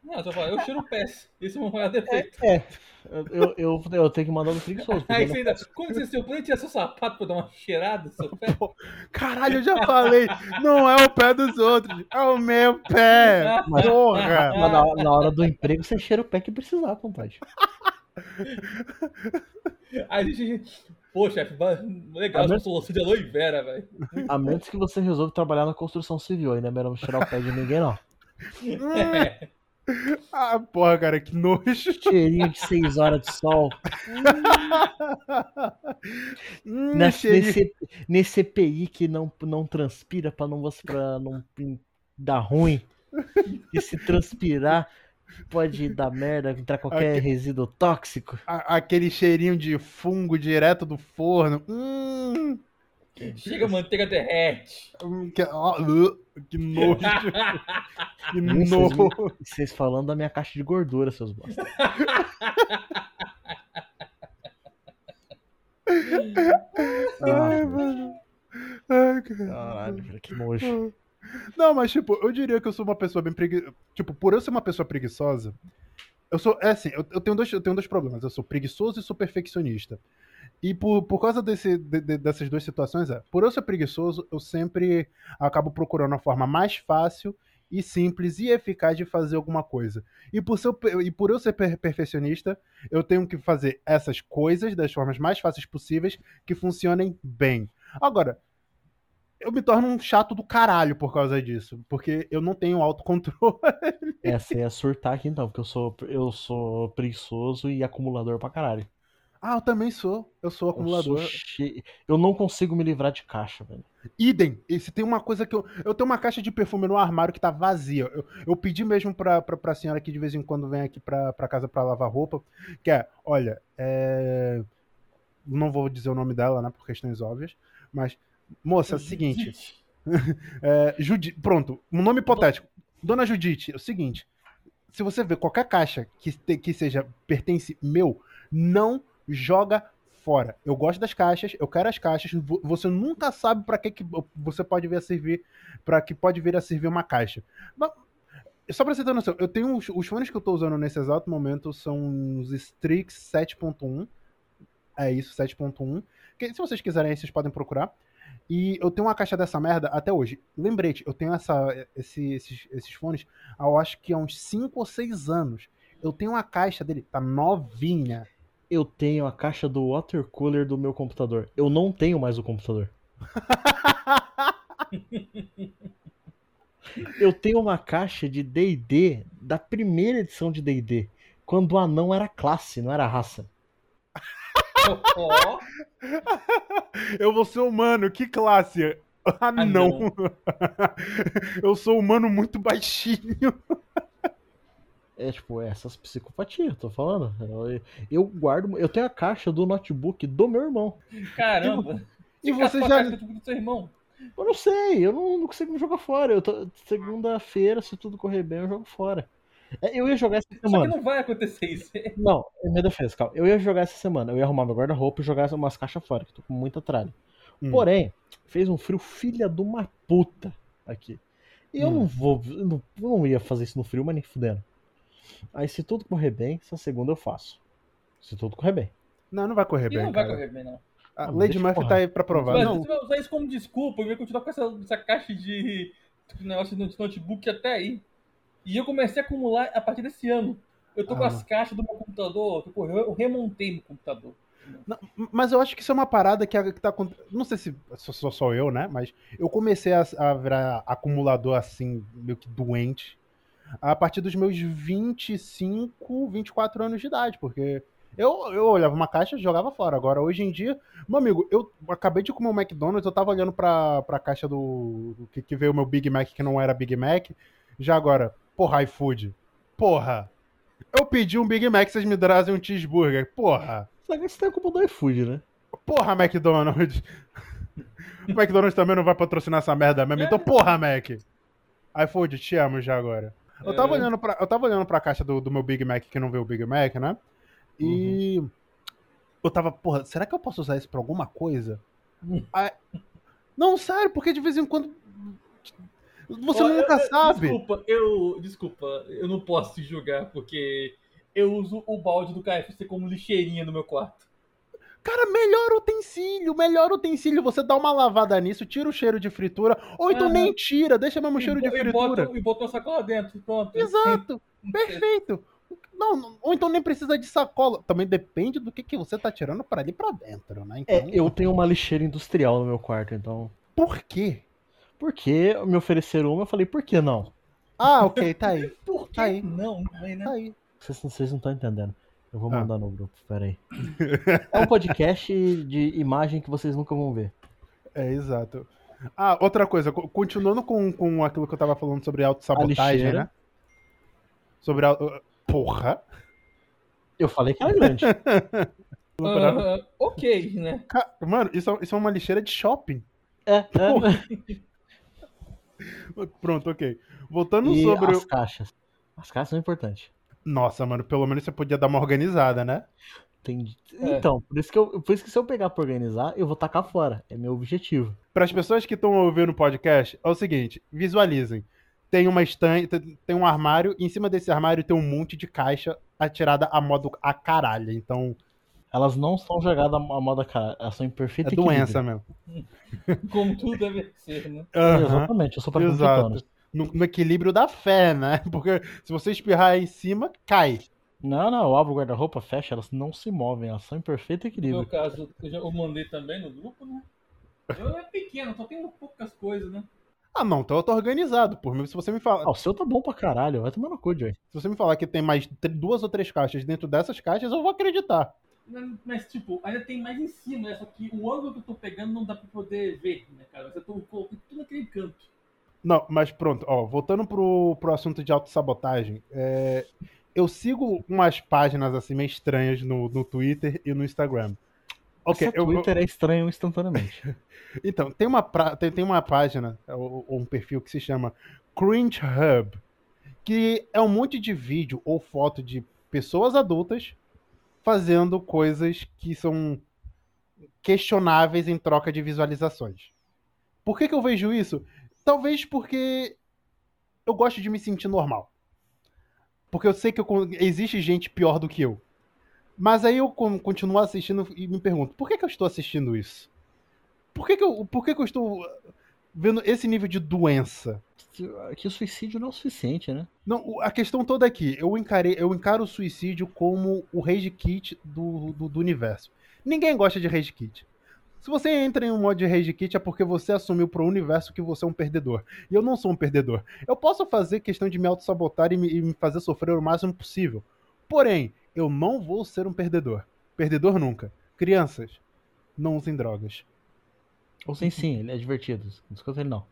Não, eu tô falando, eu cheiro pés. Esse é o meu maior defeito. É, eu, eu, eu, eu tenho que mandar no preguiçoso. Aí você não- ainda. Como você seu plano tirar seu sapato pra dar uma cheirada no seu pé? Caralho, eu já falei. Não é o pé dos outros, é o meu pé. Mas- Porra! Mas na, na hora do emprego, você cheira o pé que precisar, compadre. Aí a gente. Pô, chefe, legal, Ah, essa mas- solução de aloe vera, velho. A menos que você resolva trabalhar na construção civil, aí não é melhor não cheirar o pé de ninguém, não. É. Ah, porra, cara, que nojo. Cheirinho de 6 horas de sol. Hum, Nesse, nesse, nesse EPI que não, não transpira pra não, você- pra não dar ruim. E se transpirar, pode dar merda, entrar qualquer resíduo tóxico. A- aquele cheirinho de fungo direto do forno. Hum, Chega, a manteiga derrete. hum, que, que nojo. Que Vocês, nojo. vocês falando da minha caixa de gordura, seus bosta. Ai, mano. Ai, cara. Caralho, velho, que nojo. Não, mas tipo, eu diria que eu sou uma pessoa bem preguiçosa. Tipo, por eu ser uma pessoa preguiçosa, eu sou. É assim, eu, eu tenho, dois, eu tenho dois problemas. Eu sou preguiçoso e sou perfeccionista. E por, por causa desse, de- de- dessas duas situações, é, por eu ser preguiçoso, eu sempre acabo procurando a forma mais fácil e simples e eficaz de fazer alguma coisa. E por, ser, e por eu ser per- perfeccionista, eu tenho que fazer essas coisas das formas mais fáceis possíveis que funcionem bem. Agora, eu me torno um chato do caralho por causa disso, porque eu não tenho autocontrole. Essa ia surtar aqui então, porque eu sou, eu sou preguiçoso e acumulador pra caralho. Ah, eu também sou. Eu sou Eu, acumulador. sou che... eu não consigo me livrar de caixa, velho. Idem. E se tem uma coisa que eu. Eu tenho uma caixa de perfume no armário que tá vazia. Eu, eu pedi mesmo pra, pra, pra senhora que de vez em quando vem aqui pra, pra casa pra lavar roupa. Que é, olha, é. Não vou dizer o nome dela, né? Por questões óbvias. Mas, moça, é o seguinte. É, Judi... Pronto, um nome hipotético. Dona Judite, é o seguinte. Se você ver qualquer caixa que, te- que seja pertence meu, não joga fora. Eu gosto das caixas, eu quero as caixas. vo- Você nunca sabe pra que, que você pode vir a servir, para que pode vir a servir uma caixa. Mas, só pra você ter noção, eu tenho os, os fones que eu tô usando nesse exato momento são os Strix 7.1. É isso, 7.1. Que, se vocês quiserem, aí vocês podem procurar. E eu tenho uma caixa dessa merda até hoje. Lembrete, eu tenho essa, esse- esses, esses fones há, eu acho que há uns 5 ou 6 anos. Eu tenho uma caixa dele, tá novinha. Eu tenho a caixa do water cooler do meu computador. Eu não tenho mais o computador. Eu tenho uma caixa de D&D da primeira edição de D&D, quando o anão era classe, não era raça. Eu vou ser humano, que classe? Ah, não. eu sou humano muito baixinho. É tipo, essas psicopatias, tô falando. Eu, eu guardo, eu tenho a caixa do notebook do meu irmão. caramba. E você a já. caixa do seu irmão. Eu não sei, eu não, não consigo me jogar fora. Eu tô, segunda-feira, se tudo correr bem, eu jogo fora. É, Eu ia jogar essa Só que semana. não vai acontecer isso. Não, em minha defesa, calma. Eu ia jogar essa semana. Eu ia arrumar meu guarda-roupa e jogar umas caixas fora, que eu tô com muita tralha. Hum. Porém, fez um frio filha de uma puta aqui. E eu Hum. não vou. Eu não, eu não ia fazer isso no frio, mas nem fudendo. Aí se tudo correr bem, essa segunda eu faço. Se tudo correr bem. Não, não vai correr E bem. não vai cara. correr bem, não. A Ah, Lady Murphy tá aí pra provar. Mas Não, você vai usar isso como desculpa e vai continuar com essa, essa caixa de de negócio de notebook até aí. E eu comecei a acumular a partir desse ano. Eu tô com Ah. as caixas do meu computador, eu tô- eu remontei meu computador. Mas eu acho que isso é uma parada que, que tá acontecendo. Não sei se sou só, eu, né? Mas eu comecei a, a virar acumulador assim, meio que doente, a partir dos meus 25, 24 anos de idade, porque eu, eu olhava uma caixa e jogava fora. Agora, hoje em dia, meu amigo, eu acabei de comer um McDonald's, eu tava olhando pra, pra caixa do. do que, que veio o meu Big Mac, que não era Big Mac. Já agora, porra, iFood. Porra! Eu pedi um Big Mac, vocês me trazem um cheeseburger. Porra. Só que tem a culpa do iFood, né? Porra, McDonald's. O McDonald's também não vai patrocinar essa merda mesmo. Então, porra, Mac. iFood, te amo já agora. Eu tava É. olhando pra, eu tava olhando pra caixa do, do meu Big Mac que não vê o Big Mac, né? E eu tava, porra, será que eu posso usar isso pra alguma coisa? Hum. Aí- Não, sério, porque de vez em quando você nunca eu- sabe. Desculpa, eu. Desculpa, eu não posso te julgar, porque eu uso o balde do KFC como lixeirinha no meu quarto. Cara, melhor utensílio, melhor utensílio. Você dá uma lavada nisso, tira o cheiro de fritura, ou então Aham. nem tira, deixa mesmo o cheiro de e, fritura. e boto uma sacola dentro, pronto. Exato, perfeito. Não, ou então nem precisa de sacola. Também depende do que, que você tá tirando pra ali pra dentro, né? Então, É, eu tenho uma lixeira industrial no meu quarto, então. Por quê? Porque me ofereceram uma, eu falei, por que não? Ah, ok, tá aí. Por que Aí. não? Aí, né? Tá aí. Vocês, vocês não estão entendendo. Eu vou Ah. mandar no grupo, peraí. É um podcast de imagem que vocês nunca vão ver. É, exato. Ah, outra coisa, co- continuando com, com aquilo que eu tava falando sobre autossabotagem, né? Sobre a. Porra! Eu falei que era grande. Ah, ok, né? Mano, isso, é- isso é uma lixeira de shopping. É, é. Pronto, ok. Voltando E sobre. as o- caixas. As caixas são importantes. Nossa, mano, pelo menos você podia dar uma organizada, né? Tem... É. Então, por isso, que eu, por isso que se eu pegar pra organizar, eu vou tacar fora. É meu objetivo. Para as pessoas que estão ouvindo o podcast, é o seguinte: visualizem. Tem uma estante, tem- tem um armário, e em cima desse armário tem um monte de caixa atirada a modo a caralho. Então, Elas não são jogadas à moda cara, elas são em perfeito é doença mesmo. Como tudo deve ser, né? Aham. Exatamente, eu sou para Exato. No, no equilíbrio da fé, né? Porque se você espirrar aí em cima, cai. Não, não, eu abro o guarda-roupa, fecha, elas não se movem, elas são em perfeito No meu equilíbrio. caso, eu já eu mandei também no grupo, né? Eu é pequeno, só tenho poucas coisas, né? Ah, não, então eu tô organizado. Por mim, se você me falar, Ah, o seu tá bom pra caralho, vai tomar no cu, Joey. se você me falar que tem mais duas ou três caixas dentro dessas caixas, eu vou acreditar. Mas, tipo, ainda tem mais em cima, né? Só que o ângulo que eu tô pegando não dá pra poder ver, né, cara? Mas eu tô colocando tudo naquele canto. Não, mas pronto, ó, voltando pro, pro assunto de autossabotagem, é, eu sigo umas páginas assim meio estranhas no, no Twitter e no Instagram. Ok, Essa eu, eu- Twitter é estranho instantaneamente. então, tem uma, pra- tem, tem uma página, ou, ou um perfil que se chama Cringe Hub, que é um monte de vídeo ou foto de pessoas adultas fazendo coisas que são questionáveis em troca de visualizações. Por que, que eu vejo isso? Talvez porque eu gosto de me sentir normal. Porque eu sei que eu existe gente pior do que eu. Mas aí eu con- continuo assistindo e me pergunto, por que, que eu estou assistindo isso? Por que, que, eu, por que, que eu estou vendo esse nível de doença? que o suicídio não é o suficiente, né? Não, a questão toda aqui, eu, encarei, eu encaro o suicídio como o rage kit do, do, do universo. Ninguém gosta de rage kit. Se você entra em um modo de rage kit é porque você assumiu pro universo que você é um perdedor. E eu não sou um perdedor. Eu posso fazer questão de me auto-sabotar e me, e me fazer sofrer o máximo possível. Porém, eu não vou ser um perdedor. Perdedor nunca. Crianças, não usem drogas. Ou sim, sim, ele é divertido. Não escuta ele não.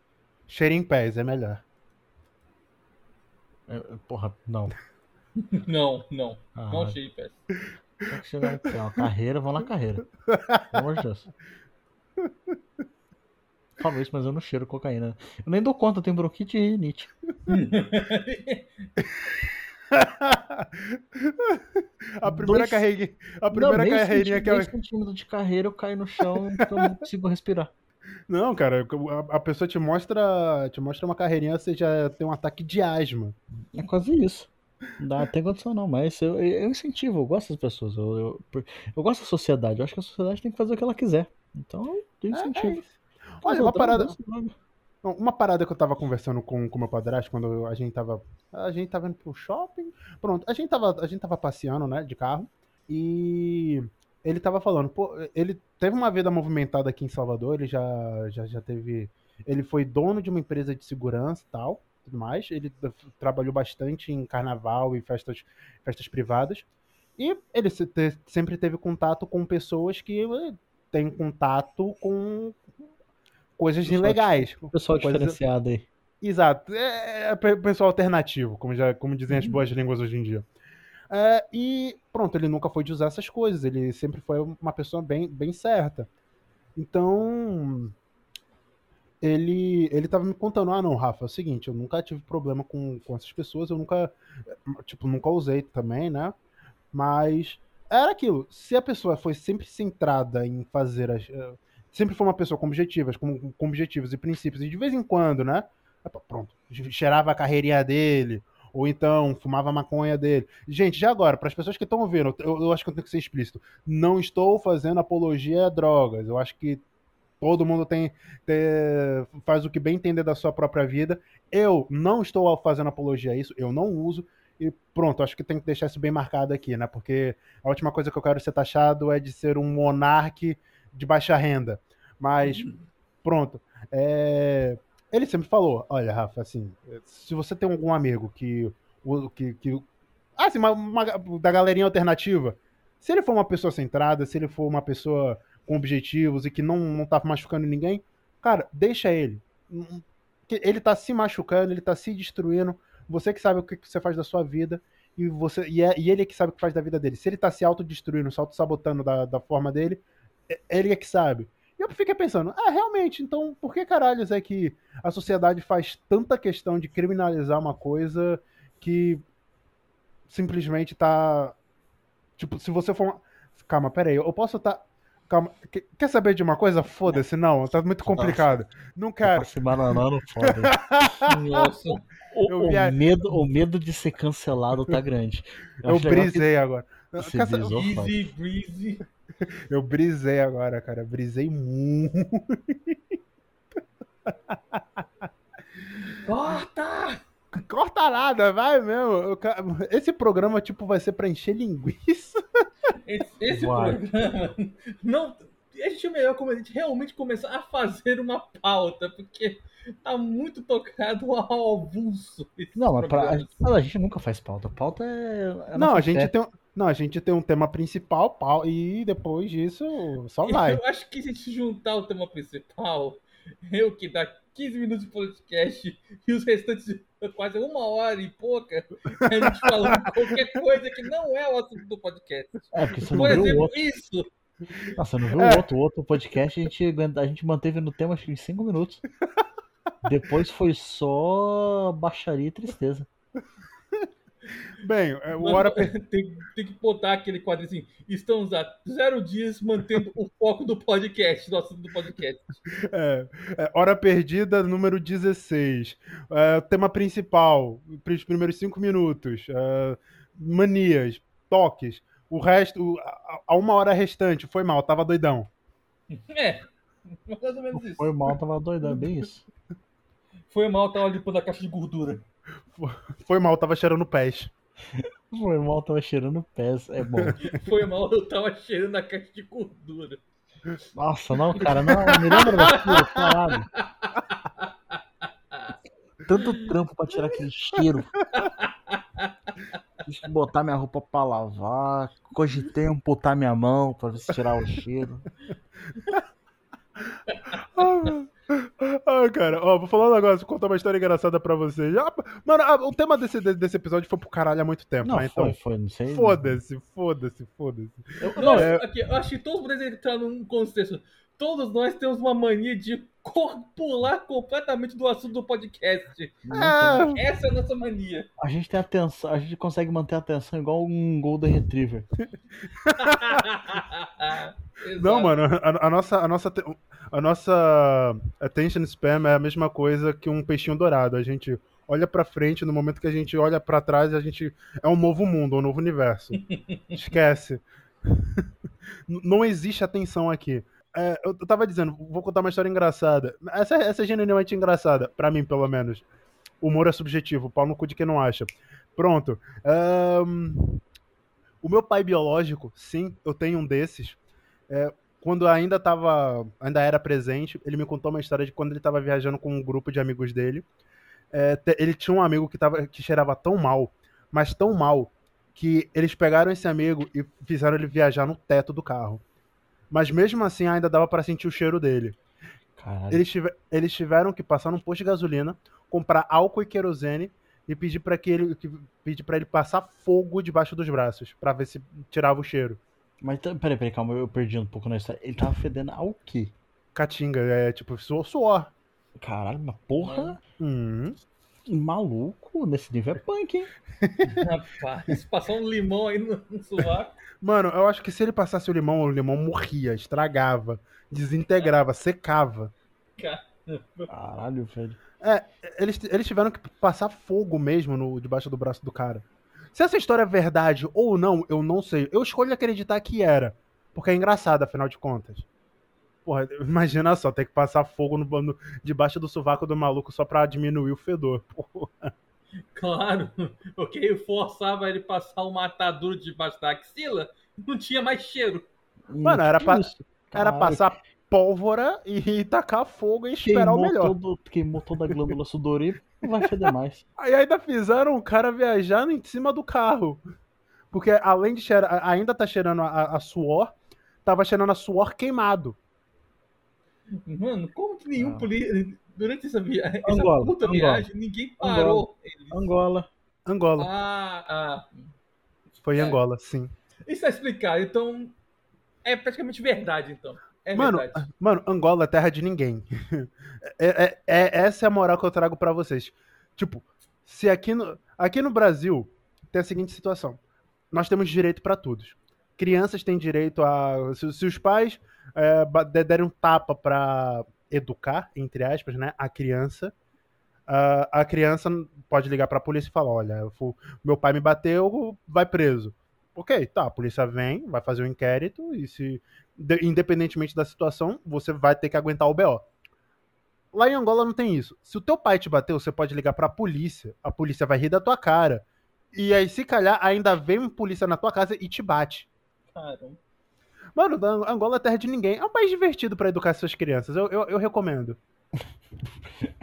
Cheirem em pés, é melhor. É, Porra, não. Não, não. Ah, Não achei péssimo. tem que chegar é uma carreira, vão na carreira. Pelo amor de Deus. Falo isso, mas eu não cheiro cocaína. Eu nem dou conta, eu tenho bronquite e rinite. a primeira, Dois- carregue... a primeira Não, carreirinha que é dois centímetros de carreira, eu caio no chão e eu não consigo respirar. Não, cara, a, a pessoa te mostra, te mostra uma carreirinha, você já tem um ataque de asma. É quase isso. Não dá até condição não, mas eu, eu incentivo, eu gosto das pessoas. Eu, eu, eu gosto da sociedade, eu acho que a sociedade tem que fazer o que ela quiser. Então eu É, é incentivo. isso. Olha, uma parada, uma parada que eu tava conversando com o meu padrasto quando a gente tava, a gente tava indo pro shopping, pronto, a gente tava, a gente tava passeando, né, de carro, e ele tava falando, pô, ele teve uma vida movimentada aqui em Salvador, ele já, já, já teve, ele foi dono de uma empresa de segurança e tal, tudo mais, ele trabalhou bastante em carnaval e festas, festas privadas, e ele se- te- sempre teve contato com pessoas que eh, têm contato com coisas Pessoal ilegais. Pessoal coisas- diferenciado aí. Exato. É, é pe- pessoal alternativo, como, já, como dizem Uhum. as boas línguas hoje em dia. É, e pronto, ele nunca foi de usar essas coisas, ele sempre foi uma pessoa bem, bem certa. Então, ele, ele tava me contando, ah não, Rafa, é o seguinte, eu nunca tive problema com, com essas pessoas, eu nunca, tipo, nunca usei também, né? Mas era aquilo, se a pessoa foi sempre centrada em fazer as... eh, Sempre foi uma pessoa com objetivos, com, com objetivos e princípios, e de vez em quando, né? Pronto, cheirava a carreirinha dele, ou então fumava maconha dele. Gente, já agora, para as pessoas que estão ouvindo, eu, eu acho que eu tenho que ser explícito. Não estou fazendo apologia a drogas. Eu acho que todo mundo tem, tem- faz o que bem entender da sua própria vida. Eu não estou fazendo apologia a isso, eu não uso. E pronto, acho que tem que deixar isso bem marcado aqui, né? Porque a última coisa que eu quero ser taxado é de ser um monarque de baixa renda. Mas, pronto. É, Ele sempre falou: olha, Rafa, assim, se você tem algum amigo que. que, que... Ah, assim, uma, uma- da galerinha alternativa, se ele for uma pessoa centrada, se ele for uma pessoa com objetivos e que não, não tá machucando ninguém, cara, deixa ele. Que Ele tá se machucando, ele tá se destruindo. Você que sabe o que que você faz da sua vida. E, você, e, é, e ele é que sabe o que faz da vida dele. Se ele tá se autodestruindo, se auto-sabotando da, da forma dele, é- ele é que sabe. E eu fiquei pensando, ah, realmente, então por que caralhos é que a sociedade faz tanta questão de criminalizar uma coisa que simplesmente tá. Tipo, se você for. uma- Calma, peraí, eu posso estar. Calma. que- Quer saber de uma coisa? Foda-se, não, tá muito complicado. Não quero. Tá se bananando foda. Nossa. O, Eu o via- medo, o medo de ser cancelado tá grande. Eu acho legal que brisei agora. Você brisou. Easy, breezy. Eu brisei agora, cara. Brisei muito. Corta! Corta nada, vai mesmo. Esse programa, tipo, vai ser pra encher linguiça. Esse, esse programa não. A gente é melhor como a gente realmente começar a fazer uma pauta, porque tá muito tocado ao avulso. Não, mas pra, a, gente, não, a gente nunca faz pauta. Pauta é. é Não, a gente tem um... Não, a gente tem um tema principal, pau, e depois disso só vai. Eu acho que se a gente juntar o tema principal, eu que dá 15 minutos de podcast e os restantes quase uma hora e pouca, a gente falando qualquer coisa que não é o assunto do podcast. É, porque você não Por viu o exemplo, outro. isso. Não, você não viu É. o outro. O outro podcast a gente, a gente manteve no tema acho que em 5 minutos. Depois foi só baixaria e tristeza. Bem, é, o hora tem, tem que botar aquele quadro assim. Estamos há zero dias mantendo o foco do podcast, do assunto do podcast. é, é, hora perdida número 16. É, tema principal, os primeiros cinco minutos. É, manias, toques. O resto, o- a, a uma hora restante, foi mal, tava doidão. É, mais ou menos isso. Foi mal, tava doidão, é bem isso. Foi mal, tava limpando a caixa de gordura. Foi mal, tava cheirando pés. Foi mal, tava cheirando pés. É bom. Foi mal, eu tava cheirando a caixa de gordura. Nossa, não, cara, não, me lembra daquilo, caralho. Tanto trampo pra tirar aquele cheiro. Tive que botar minha roupa pra lavar. Cogitei amputar minha mão pra ver se tirar o cheiro. Ah, cara, ó, vou falar um negócio, vou contar uma história engraçada pra vocês. Ah, Mano, ah, o tema desse, desse episódio foi pro caralho há muito tempo, Não, né? foi, Então, foi, não sei. foda-se, foda-se, foda-se. Eu- não, é- aqui, eu acho que todos podemos entrar num contexto. Todos nós temos uma mania de cor- pular completamente do assunto do podcast. Ah, Essa é a nossa mania. A gente tem atenção, a gente consegue manter a atenção igual um Golden Retriever. não, Exato. mano, a, a nossa, a, nossa, a nossa attention spam é a mesma coisa que um peixinho dourado. A gente olha pra frente, no momento que a gente olha pra trás, a gente é um novo mundo, um novo universo. Esquece. Não existe atenção aqui. É, eu tava dizendo, vou contar uma história engraçada. Essa, essa é genuinamente engraçada, pra mim, pelo menos. Humor é subjetivo, pau no cu de quem não acha. Pronto. Ahn, o meu pai biológico, sim, eu tenho um desses. É, quando ainda tava, ainda era presente, ele me contou uma história de quando ele tava viajando com um grupo de amigos dele. É, ele tinha um amigo que, tava, que cheirava tão mal, mas tão mal, que eles pegaram esse amigo e fizeram ele viajar no teto do carro. Mas mesmo assim ainda dava pra sentir o cheiro dele. Eles, tive- eles tiveram que passar num posto de gasolina, comprar álcool e querosene, e pedir para que ele pedir para ele passar fogo debaixo dos braços pra ver se tirava o cheiro. Mas peraí, peraí, calma, eu perdi um pouco na história. Ele tava fedendo ao quê? Caatinga, é tipo suor. suor. Caralho, mas porra, Hum. maluco, nesse nível é punk, hein? Rapaz, passar um limão aí no, no sovaco. Mano, eu acho que se ele passasse o limão, o limão morria, estragava, desintegrava, secava. Cara. Caralho, velho. Eles, eles tiveram que passar fogo mesmo no, debaixo do braço do cara. Se essa história é verdade ou não, eu não sei. Eu escolho acreditar que era. Porque é engraçado, afinal de contas. Porra, imagina só, ter que passar fogo no, no, debaixo do sovaco do maluco só pra diminuir o fedor. Porra. Claro, porque forçava ele passar um mataduro debaixo da axila, não tinha mais cheiro. Mano, era pra- isso? Era passar pólvora e tacar fogo e esperar o queimou melhor. Todo, queimou toda a glândula sudorífera, vai feder mais. Aí ainda fizeram o cara viajar em cima do carro. Porque além de cheirar, ainda tá cheirando a, a suor, tava cheirando a suor queimado. Mano, como que nenhum Ah. polícia. Durante essa viagem, essa Angola, puta Angola. viagem, ninguém parou. eles. Angola. Angola. Ah, ah. Foi em é. Angola, sim. Isso tá explicado, então. É praticamente verdade, então. É Mano, verdade. mano, Angola é terra de ninguém. É, é- é- essa é a moral que eu trago pra vocês. Tipo, se aqui no, aqui no Brasil tem a seguinte situação: nós temos direito pra todos. Crianças têm direito a. Se, se os pais é, derem um tapa pra educar, entre aspas, né, a criança, a, a criança pode ligar pra polícia e falar: olha, meu pai me bateu, vai preso. Ok, tá, a polícia vem, vai fazer o inquérito e se de- independentemente da situação, você vai ter que aguentar o BO. Lá em Angola não tem isso. Se o teu pai te bateu, você pode ligar pra polícia. A polícia vai rir da tua cara. E aí, se calhar, ainda vem um polícia na tua casa e te bate. Caramba. Mano, Ang- Angola é terra de ninguém. É um país divertido pra educar suas crianças. Eu, eu, eu recomendo.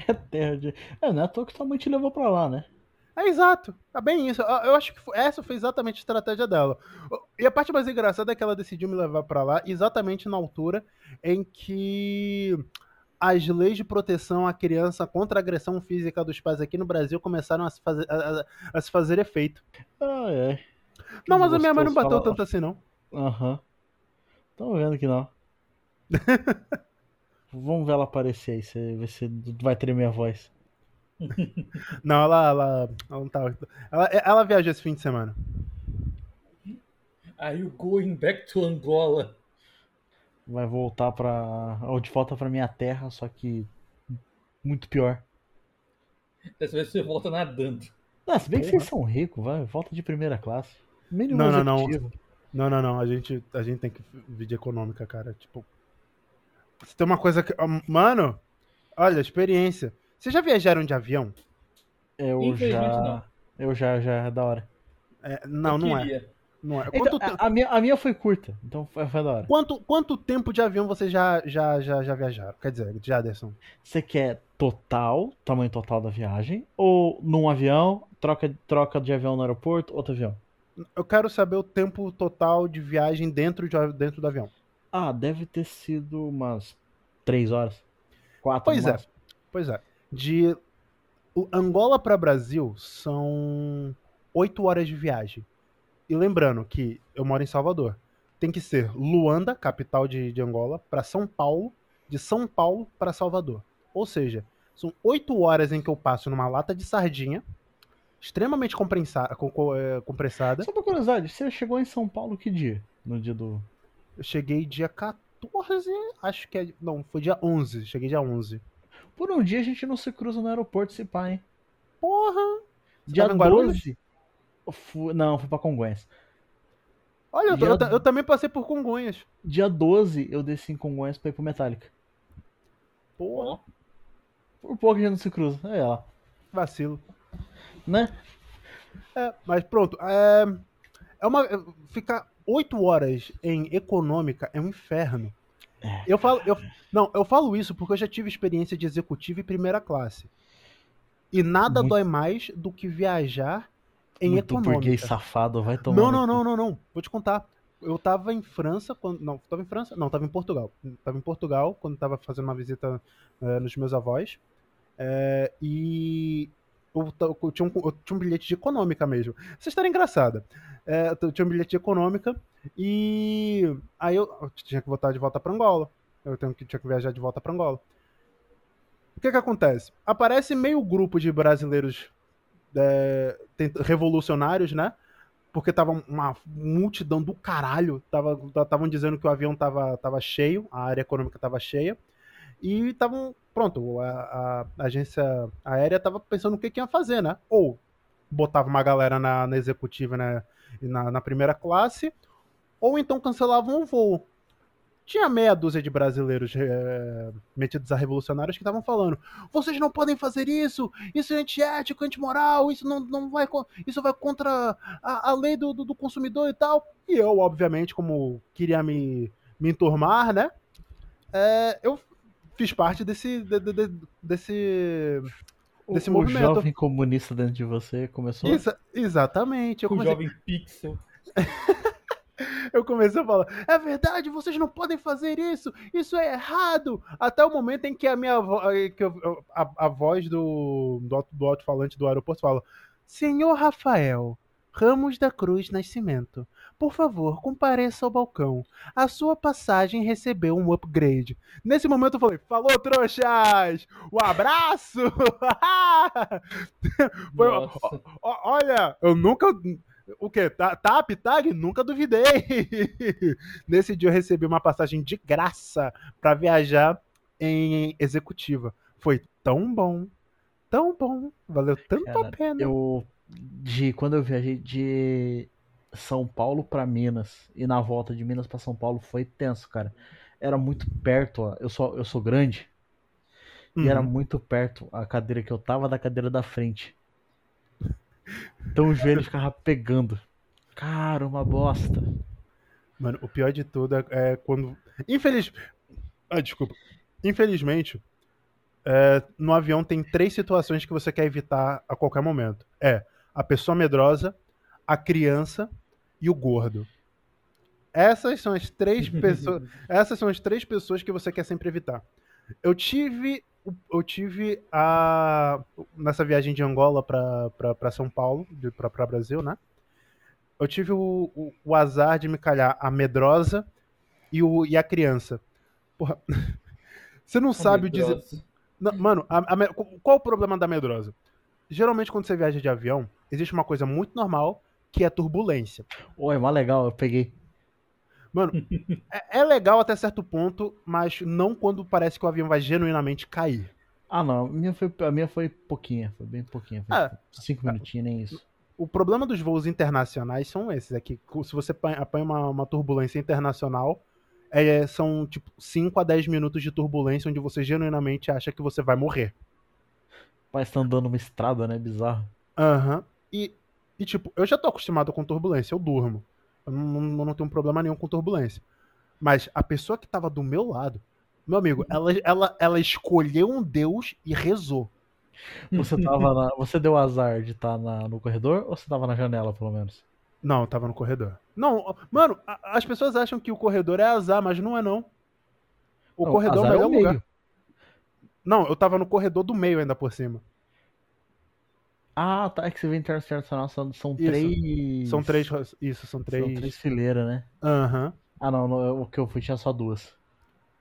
É terra de. É, não é à toa que tua mãe te levou pra lá, né? É exato. É bem isso. Eu, acho que essa foi exatamente a estratégia dela. E a parte mais engraçada é que ela decidiu me levar pra lá exatamente na altura em que as leis de proteção à criança contra a agressão física dos pais aqui no Brasil começaram a se fazer, a, a- se fazer efeito. Ah, é. Não, mas a minha mãe não bateu falar- tanto assim, não. Aham. Tô vendo que não. Vamos ver ela aparecer aí, você se vai tremer a voz. Não, ela, ela, ela não tava. Ela, ela viajou esse fim de semana. Are you going back to Angola? Vai voltar pra. Ou de volta pra minha terra, só que. Muito pior. Dessa vez você volta nadando. Ah, se bem que Porra. vocês são ricos, vai, volta de primeira classe. Mínimo Não, não, não. Não, não, não. A gente, a gente tem que vir de econômica, cara. Tipo. Se tem uma coisa que. Mano, olha, experiência. Vocês já viajaram de avião? Eu já. não. Eu já, já é da hora. É, não, não é. Não é. Então, te- a, minha, a minha foi curta, então foi, foi da hora. quanto, quanto tempo de avião vocês já, já, já, já viajaram? Quer dizer, Jaderson. Você quer total, tamanho total da viagem? Ou num avião, troca, troca de avião no aeroporto, outro avião? Eu quero saber o tempo total de viagem dentro, de, dentro do avião. Ah, deve ter sido umas três horas. Quatro Pois é. Pois é. De o Angola para Brasil são oito horas de viagem. E lembrando que eu moro em Salvador. Tem que ser Luanda, capital de, de Angola, para São Paulo, de São Paulo para Salvador. Ou seja, são oito horas em que eu passo numa lata de sardinha, extremamente é, compressada. Só por curiosidade, você chegou em São Paulo que dia? No dia do. Eu cheguei dia 14, acho que é. Não, foi dia 11. Cheguei dia 11. Por um dia a gente não se cruza no aeroporto, se pá, hein? Porra! Você Dia Guarulhos? 12. eu fui- Não, fui pra Congonhas. Olha, eu, Dia- eu ta- eu também passei por Congonhas. Dia 12 eu desci em Congonhas pra ir pro Metallica. Porra, Ó, Por pouco a gente não se cruza. É lá. vacilo. Né? É, mas pronto. É, é uma. Ficar oito horas em econômica é um inferno. Eu falo. Eu, não, eu falo isso porque eu já tive experiência de executivo e primeira classe. E nada Muito- dói mais do que viajar em Muito econômica. burguês safado, vai tomar. Não, não, não, não, não. Vou te contar. Eu tava em França quando. Não, tava em França? Não, tava em Portugal. Tava em Portugal quando tava fazendo uma visita eh, nos meus avós. Eh, e eu, eu, tinha um, eu tinha um bilhete de econômica mesmo. Essa história é engraçada. É, eu tinha um bilhete de econômica e aí eu, eu tinha que voltar de volta para Angola. Eu tenho que, tinha que viajar de volta para Angola. O que que acontece? Aparece meio grupo de brasileiros é, revolucionários, né? Porque tava uma multidão do caralho. Estavam dizendo que o avião tava, tava cheio, a área econômica tava cheia. E estavam, pronto, a, a, agência aérea tava pensando o que, que ia fazer, né? Ou botava uma galera na, na executiva né, na, na primeira classe, ou então cancelavam o voo tinha meia dúzia de brasileiros é, metidos a revolucionários que estavam falando: vocês não podem fazer isso, isso é antiético, antimoral, isso não, não vai, isso vai contra a, a lei do, do, do, consumidor e tal. E eu, obviamente, como queria me, me enturmar, né? É, eu fiz parte desse, de, de, de, desse desse o, movimento. O jovem comunista dentro de você começou? Exa exatamente. Eu o comecei... jovem pixel. Eu comecei a falar: é verdade, vocês não podem fazer isso, isso é errado. Até o momento em que a minha que eu, a, a, voz do, do, do alto-falante do aeroporto fala: Senhor Rafael, Ramos da Cruz Nascimento, por favor, compareça ao balcão. A sua passagem recebeu um upgrade. Nesse momento eu falei: Falou, trouxas! Um abraço! Foi, olha, eu nunca. O quê? TAP, TAG? Nunca duvidei. Nesse dia eu recebi uma passagem de graça para viajar em executiva. Foi tão bom, tão bom, valeu tanto Cara, a pena. Eu de quando eu viajei de São Paulo para Minas e na volta de Minas para São Paulo foi tenso, cara. Era muito perto, ó. eu sou eu sou grande. Uhum. E era uhum. muito perto a cadeira que eu tava da cadeira da frente. Então o joelho ficava pegando. Cara, uma bosta. Mano, o pior de tudo é, é quando. Infeliz. Ah, desculpa. Infelizmente, é, no avião tem três situações que você quer evitar a qualquer momento. É a pessoa medrosa, a criança e o gordo. Essas são as três pessoas. essas são as três pessoas que você quer sempre evitar. Eu tive eu tive a. Nessa viagem de Angola para São Paulo, para Brasil, né? Eu tive o, o, o, azar de me calhar a medrosa e, o, e a criança. Porra. Você não a sabe medrosa. dizer. Não, mano, a, a, qual o problema da medrosa? Geralmente, quando você viaja de avião, existe uma coisa muito normal que é turbulência. Oi, mó legal, eu peguei. Mano, é, é, legal até certo ponto, mas não quando parece que o avião vai genuinamente cair. Ah, não. A minha foi, a minha foi pouquinha, foi bem pouquinha. Foi é, cinco minutinhos, nem isso. O problema dos voos internacionais são esses, é que se você apanha uma, uma turbulência internacional, é, são tipo 5 a 10 minutos de turbulência onde você genuinamente acha que você vai morrer. Mas tá andando uma estrada, né? Bizarro. Aham. Uhum. E, e, tipo, eu já tô acostumado com turbulência, eu durmo. Eu não, não, não tenho problema nenhum com turbulência. Mas a pessoa que tava do meu lado, meu amigo, ela, ela, ela escolheu um Deus e rezou. Você tava na, Você deu azar de estar tá no corredor ou você tava na janela, pelo menos? Não, eu tava no corredor. Não, mano, a, as pessoas acham que o corredor é azar, mas não é não. O não, corredor é o melhor é o lugar. Não, eu tava no corredor do meio ainda por cima. Ah, tá. É que você vê internacional são, são três. São três. Isso, são três. São três fileiras, né? Aham. Uhum. Ah, não, no, o que eu fui tinha só duas.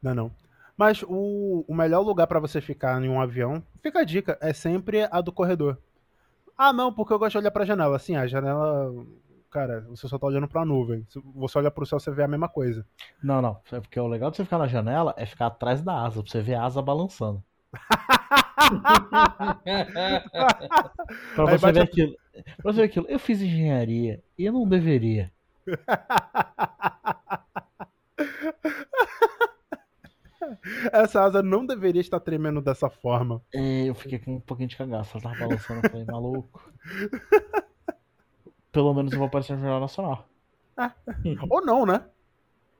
Não, não. Mas o, o melhor lugar para você ficar em um avião, fica a dica, é sempre a do corredor. Ah, não, porque eu gosto de olhar pra janela. Assim, a janela. Cara, você só tá olhando pra nuvem. Se você olha pro céu, você vê a mesma coisa. Não, não. É porque o legal de você ficar na janela é ficar atrás da asa, pra você ver a asa balançando. pra você ver aquilo. Pra você ver aquilo. Eu fiz engenharia e eu não deveria. Essa asa não deveria estar tremendo dessa forma. É, eu fiquei com um pouquinho de cagaço. Ela tava balançando, eu falei, maluco. Pelo menos eu vou aparecer no Jornal Nacional. É. Ou não, né?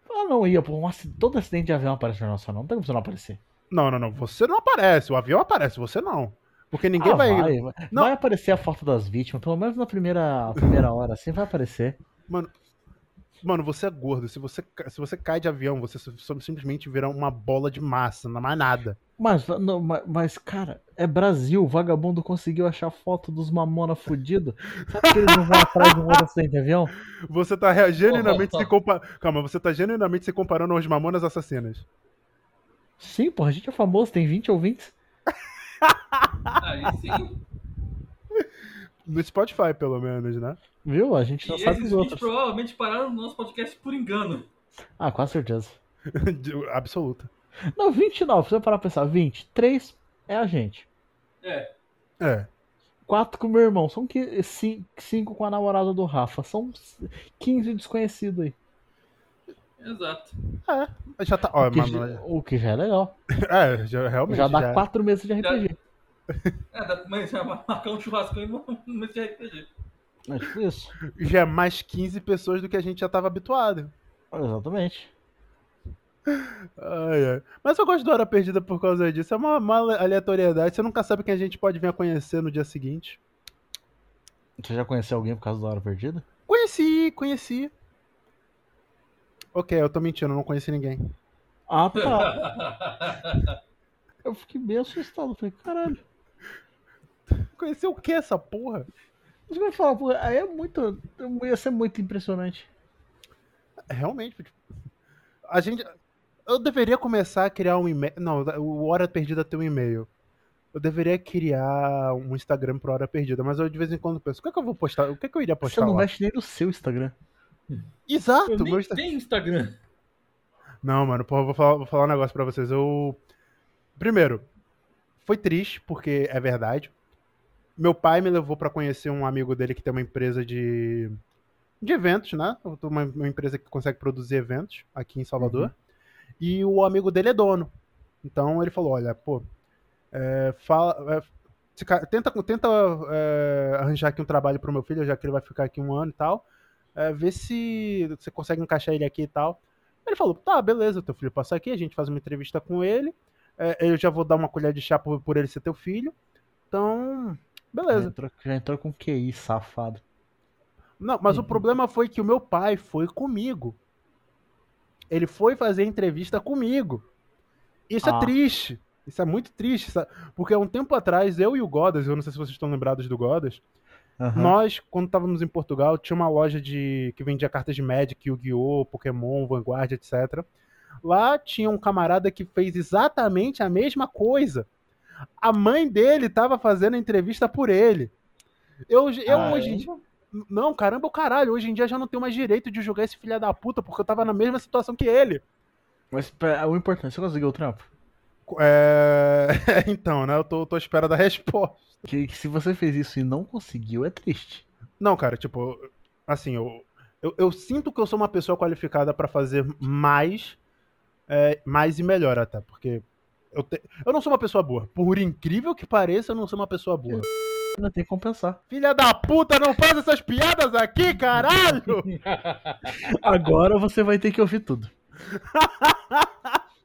Ah, não ia, pô. Um, todo acidente de avião aparece no Jornal Nacional. Não tem como você não aparecer. Não, não, não. Você não aparece. O avião aparece, você não. Porque ninguém ah, vai. Vai, vai. Não. vai aparecer a foto das vítimas, pelo menos na primeira, primeira hora, assim vai aparecer. Mano, Mano, você é gordo. Se você, se você cai de avião, você simplesmente vira uma bola de massa, não mais nada. Mas, não, mas, mas, cara, é Brasil. O vagabundo conseguiu achar foto dos mamona fudido. Sabe que eles não vão atrás de um outro acidente de avião? Você tá genuinamente Porra. se comparando. Calma, você tá genuinamente se comparando aos mamonas assassinas. Sim, porra, a gente é famoso, tem 20 ouvintes. Aí sim. No Spotify, pelo menos, né? Viu? A gente E não sabe esses os 20 outros. provavelmente pararam no nosso podcast por engano. Ah, com certeza. Absoluta. Não, 29, se você parar pra pensar, 20. 3 é a gente. É. É. 4 com o meu irmão. São 5 com a namorada do Rafa. São 15 desconhecidos aí. Exato. É. Já tá. Ó, que, mano, já, o que já é legal. é, já, realmente. Já dá já- 4 meses de RPG. É, dá- mas já vai marcar um churrascão no no mês de RPG. É tipo isso. já é mais 15 pessoas do que a gente já tava habituado. Exatamente. Ai, ai. Mas eu gosto do Hora Perdida por causa disso. É uma, uma aleatoriedade. Você nunca sabe quem a gente pode vir a conhecer no dia seguinte. Você já conheceu alguém por causa da hora perdida? Conheci, conheci. Ok, eu tô mentindo, eu não conheci ninguém. Ah, tá. Eu fiquei bem assustado. Falei, caralho. Conheci o que essa porra? Você vai falar, pô, aí é muito. Ia ser muito impressionante. Realmente, tipo, a gente. Eu deveria começar a criar um e-mail. Não, o Hora Perdida tem um e-mail. Eu deveria criar um Instagram pro Hora Perdida, mas eu de vez em quando penso, o que, é que eu vou postar? O que, é que eu iria Você postar não lá? mexe nem no seu Instagram. Exato, Eu nem tenho Instagram. Não, mano, porra, vou falar, vou falar um negócio pra vocês. Eu. Primeiro, foi triste, porque é verdade. Meu pai me levou pra conhecer um amigo dele que tem uma empresa de. de eventos, né? Uma, uma empresa que consegue produzir eventos aqui em Salvador. E o amigo dele é dono. Então ele falou: olha, pô, é, fala. é, se tenta tenta é, arranjar aqui um trabalho pro meu filho, já que ele vai ficar aqui um ano e tal. É, vê se você consegue encaixar ele aqui e tal. Ele falou, tá, beleza, teu filho passa aqui, a gente faz uma entrevista com ele. É, eu já vou dar uma colher de chá por, por ele ser teu filho. Então, Já beleza. entrou, já entrou com QI, safado. Não, mas o Uhum. problema foi que o meu pai foi comigo. Ele foi fazer entrevista comigo. Isso Ah. é triste. Isso é muito triste, sabe? Porque há um tempo atrás, eu e o Godas, eu não sei se vocês estão lembrados do Godas, Aham. nós, quando estávamos em Portugal, tinha uma loja de que vendia cartas de Magic, Yu-Gi-Oh!, Pokémon, Vanguard, etc. Lá tinha um camarada que fez exatamente a mesma coisa. A mãe dele estava fazendo a entrevista por ele. Eu, eu Ah, hoje em dia. Não, caramba, o caralho. Hoje em dia já não tenho mais direito de julgar esse filho da puta, porque eu tava na mesma situação que ele. Mas o importante, você conseguiu o trampo? É... então, né? Eu tô, tô à espera da resposta. Que, que se você fez isso e não conseguiu, é triste. Não, cara, tipo, assim, eu, eu, eu sinto que eu sou uma pessoa qualificada pra fazer mais, é, mais e melhor até, porque eu, te- eu não sou uma pessoa boa. Por incrível que pareça, eu não sou uma pessoa boa. Ainda tem que compensar. Filha da puta, não faz essas piadas aqui, caralho! Agora você vai ter que ouvir tudo.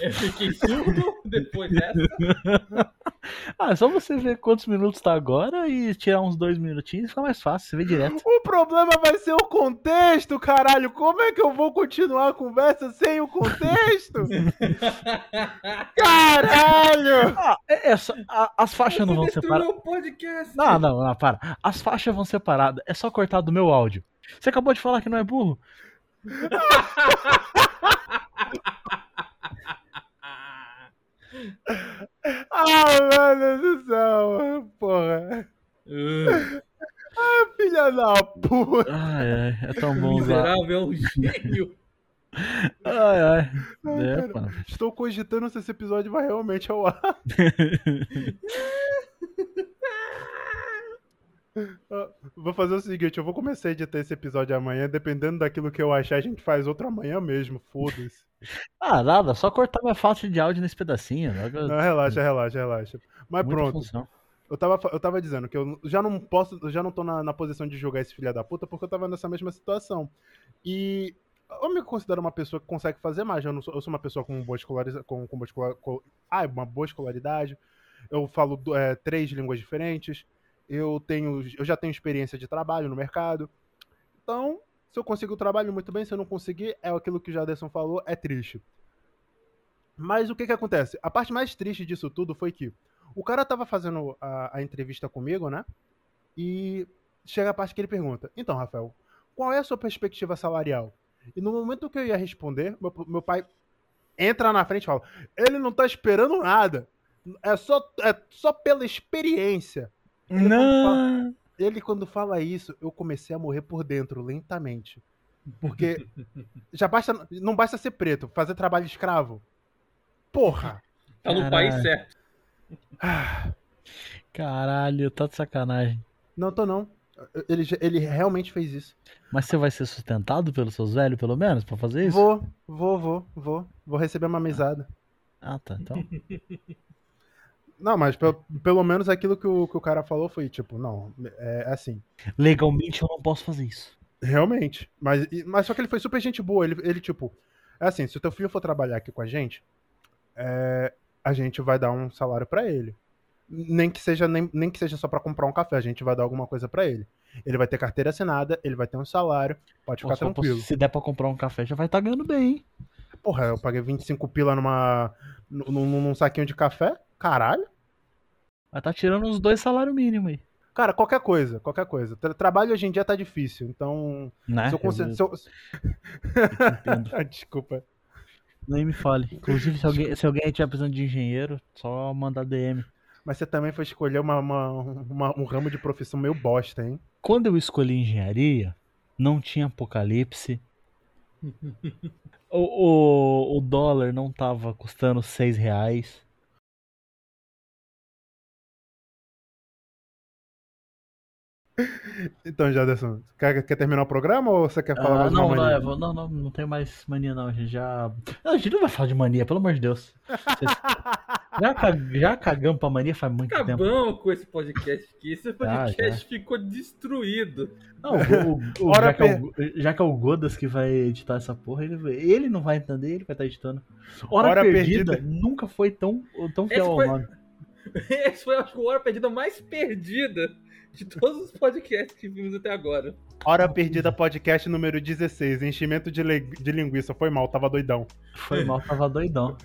Eu fiquei surdo depois dessa. Ah, é só você ver quantos minutos tá agora e tirar uns dois minutinhos, fica mais fácil, você vê direto. O problema vai ser o contexto, caralho. Como é que eu vou continuar a conversa sem o contexto? Caralho! Ah, é, é só- a- as faixas não vão Você separar. destruiu o podcast. Não, não, não, para. As faixas vão separadas. É só cortar do meu áudio. Você acabou de falar que não é burro? Ah, mano do céu, porra. Ah, Filha da puta. Ai, ai, é tão bom miserável é um gênio. Ai, ai. Ai, É, cara. Estou cogitando se esse episódio vai realmente ao ar. Ah, Vou fazer o seguinte, eu vou começar a editar esse episódio amanhã, dependendo daquilo que eu achar, a gente faz outro amanhã mesmo, foda-se. Ah, nada, só cortar minha falta de áudio nesse pedacinho. Logo, Não, relaxa, relaxa, relaxa. Mas muita pronto, função. eu tava, eu tava dizendo que eu já não posso, eu já não tô na, na posição de julgar esse filho da puta, porque eu tava nessa mesma situação. E eu me considero uma pessoa que consegue fazer mais, eu, sou, eu sou uma pessoa com boa escolaridade, com, com boa com, ah, uma boa escolaridade, eu falo é, três línguas diferentes, eu tenho, eu já tenho experiência de trabalho no mercado. Então, se eu conseguir o trabalho, muito bem. Se eu não conseguir, é aquilo que o Jaderson falou, é triste. Mas o que que acontece? A parte mais triste disso tudo foi que o cara tava fazendo a, a entrevista comigo, né? E chega a parte que ele pergunta: Então, Rafael, qual é a sua perspectiva salarial? E no momento que eu ia responder, meu, meu pai entra na frente e fala: Ele não tá esperando nada. É só, é só pela experiência. Não! Ele, quando fala isso, eu comecei a morrer por dentro, lentamente. Porque já basta, não basta ser preto, fazer trabalho escravo. Porra! Tá no Caralho. país certo. Ah, Caralho, tá de sacanagem. Não tô não. Ele, ele realmente fez isso. Mas você vai ser sustentado pelos seus velhos, pelo menos, pra fazer isso? Vou, vou, vou, vou. Vou receber uma mesada. Ah, tá. Então. Não, mas pelo, pelo menos aquilo que o, que o cara falou foi tipo, não, é assim. Legalmente eu não posso fazer isso. Realmente. Mas, mas só que ele foi super gente boa. Ele, ele tipo, é assim, se o teu filho for trabalhar aqui com a gente, é, a gente vai dar um salário pra ele. Nem que seja nem, nem que seja só pra comprar um café, a gente vai dar alguma coisa pra ele. Ele vai ter carteira assinada, ele vai ter um salário, pode ficar só tranquilo. posso- se der pra comprar um café, já vai estar ganhando bem, hein? Porra, eu paguei 25 pila numa num, num- num saquinho de café? Caralho. Vai estar tirando uns dois salários mínimos aí. Cara, qualquer coisa, qualquer coisa. Tra- trabalho hoje em dia tá difícil, então. Né? se eu consigo. se eu-. Ah, Desculpa. Nem me fale. Inclusive, se alguém, se alguém estiver precisando de engenheiro, só mandar DM. Mas você também foi escolher uma, uma- uma- um ramo de profissão meio bosta, hein? Quando eu escolhi engenharia, não tinha apocalipse. O, o, o dólar não tava custando 6 reais. Então, Jaderson, quer, quer terminar o programa ou você quer falar Ah, mais não, uma não, mania? vou- não, não, não tem mais mania não, a gente já... Não, a gente não vai falar de mania, pelo amor de Deus. Vocês- Já, já cagamos pra mania faz muito tempo. Acabamos com esse podcast aqui. Esse podcast Ah, ficou destruído. Não, o, o- o- já, que é o, já que é o Godas que vai editar essa porra, ele, ele não vai entender, ele vai estar editando. Hora, Hora perdida, Perdida. nunca foi tão, tão Esse fiel ao foi- nome. Esse foi acho que, a hora perdida mais perdida de todos os podcasts que vimos até agora. Hora Perdida Podcast número 16. Enchimento de, de linguiça. Foi mal, tava doidão. Foi mal, tava doidão.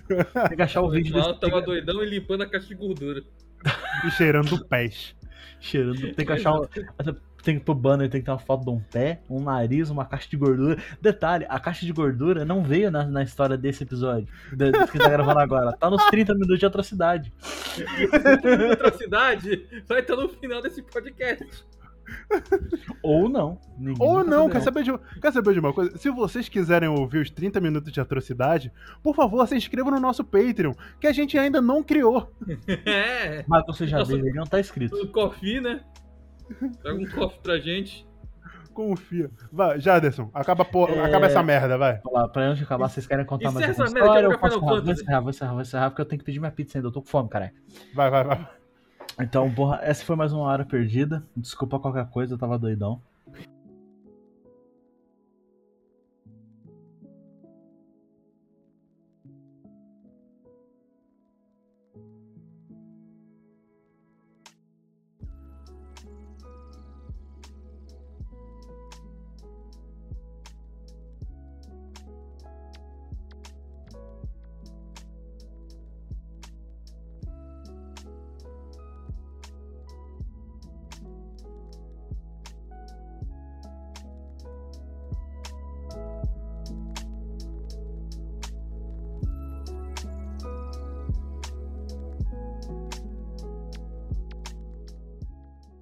Tem que achar o vídeo Mal desse tava doidão e limpando a caixa de gordura. E cheirando pés. cheirando. Tem que achar. o- Tem que pro banner, tem que ter uma foto de um pé, um nariz, uma caixa de gordura. Detalhe, a caixa de gordura não veio na, na história desse episódio. de- que tá gravando agora. Tá nos 30 minutos de atrocidade. Atrocidade vai estar no final desse podcast. Ou não. Ninguém Ou não, quer saber, de, quer saber de uma coisa? Se vocês quiserem ouvir os 30 minutos de atrocidade, por favor, se inscrevam no nosso Patreon, que a gente ainda não criou. É. Mas você já Nossa. deveriam estar inscrito. O coffee, né? Traga um coffee pra gente. Confia. Vai, Jaderson, acaba, por, É. acaba essa merda, vai. Vamos lá, pra antes de acabar, vocês querem contar mais alguma essa merda, história? quero Eu posso encerrar? Vou encerrar, vou encerrar, vou encerrar, porque eu tenho que pedir minha pizza ainda. Eu tô com fome, cara. Vai, vai, vai. Então, porra, essa foi mais uma hora perdida. Desculpa qualquer coisa, eu tava doidão.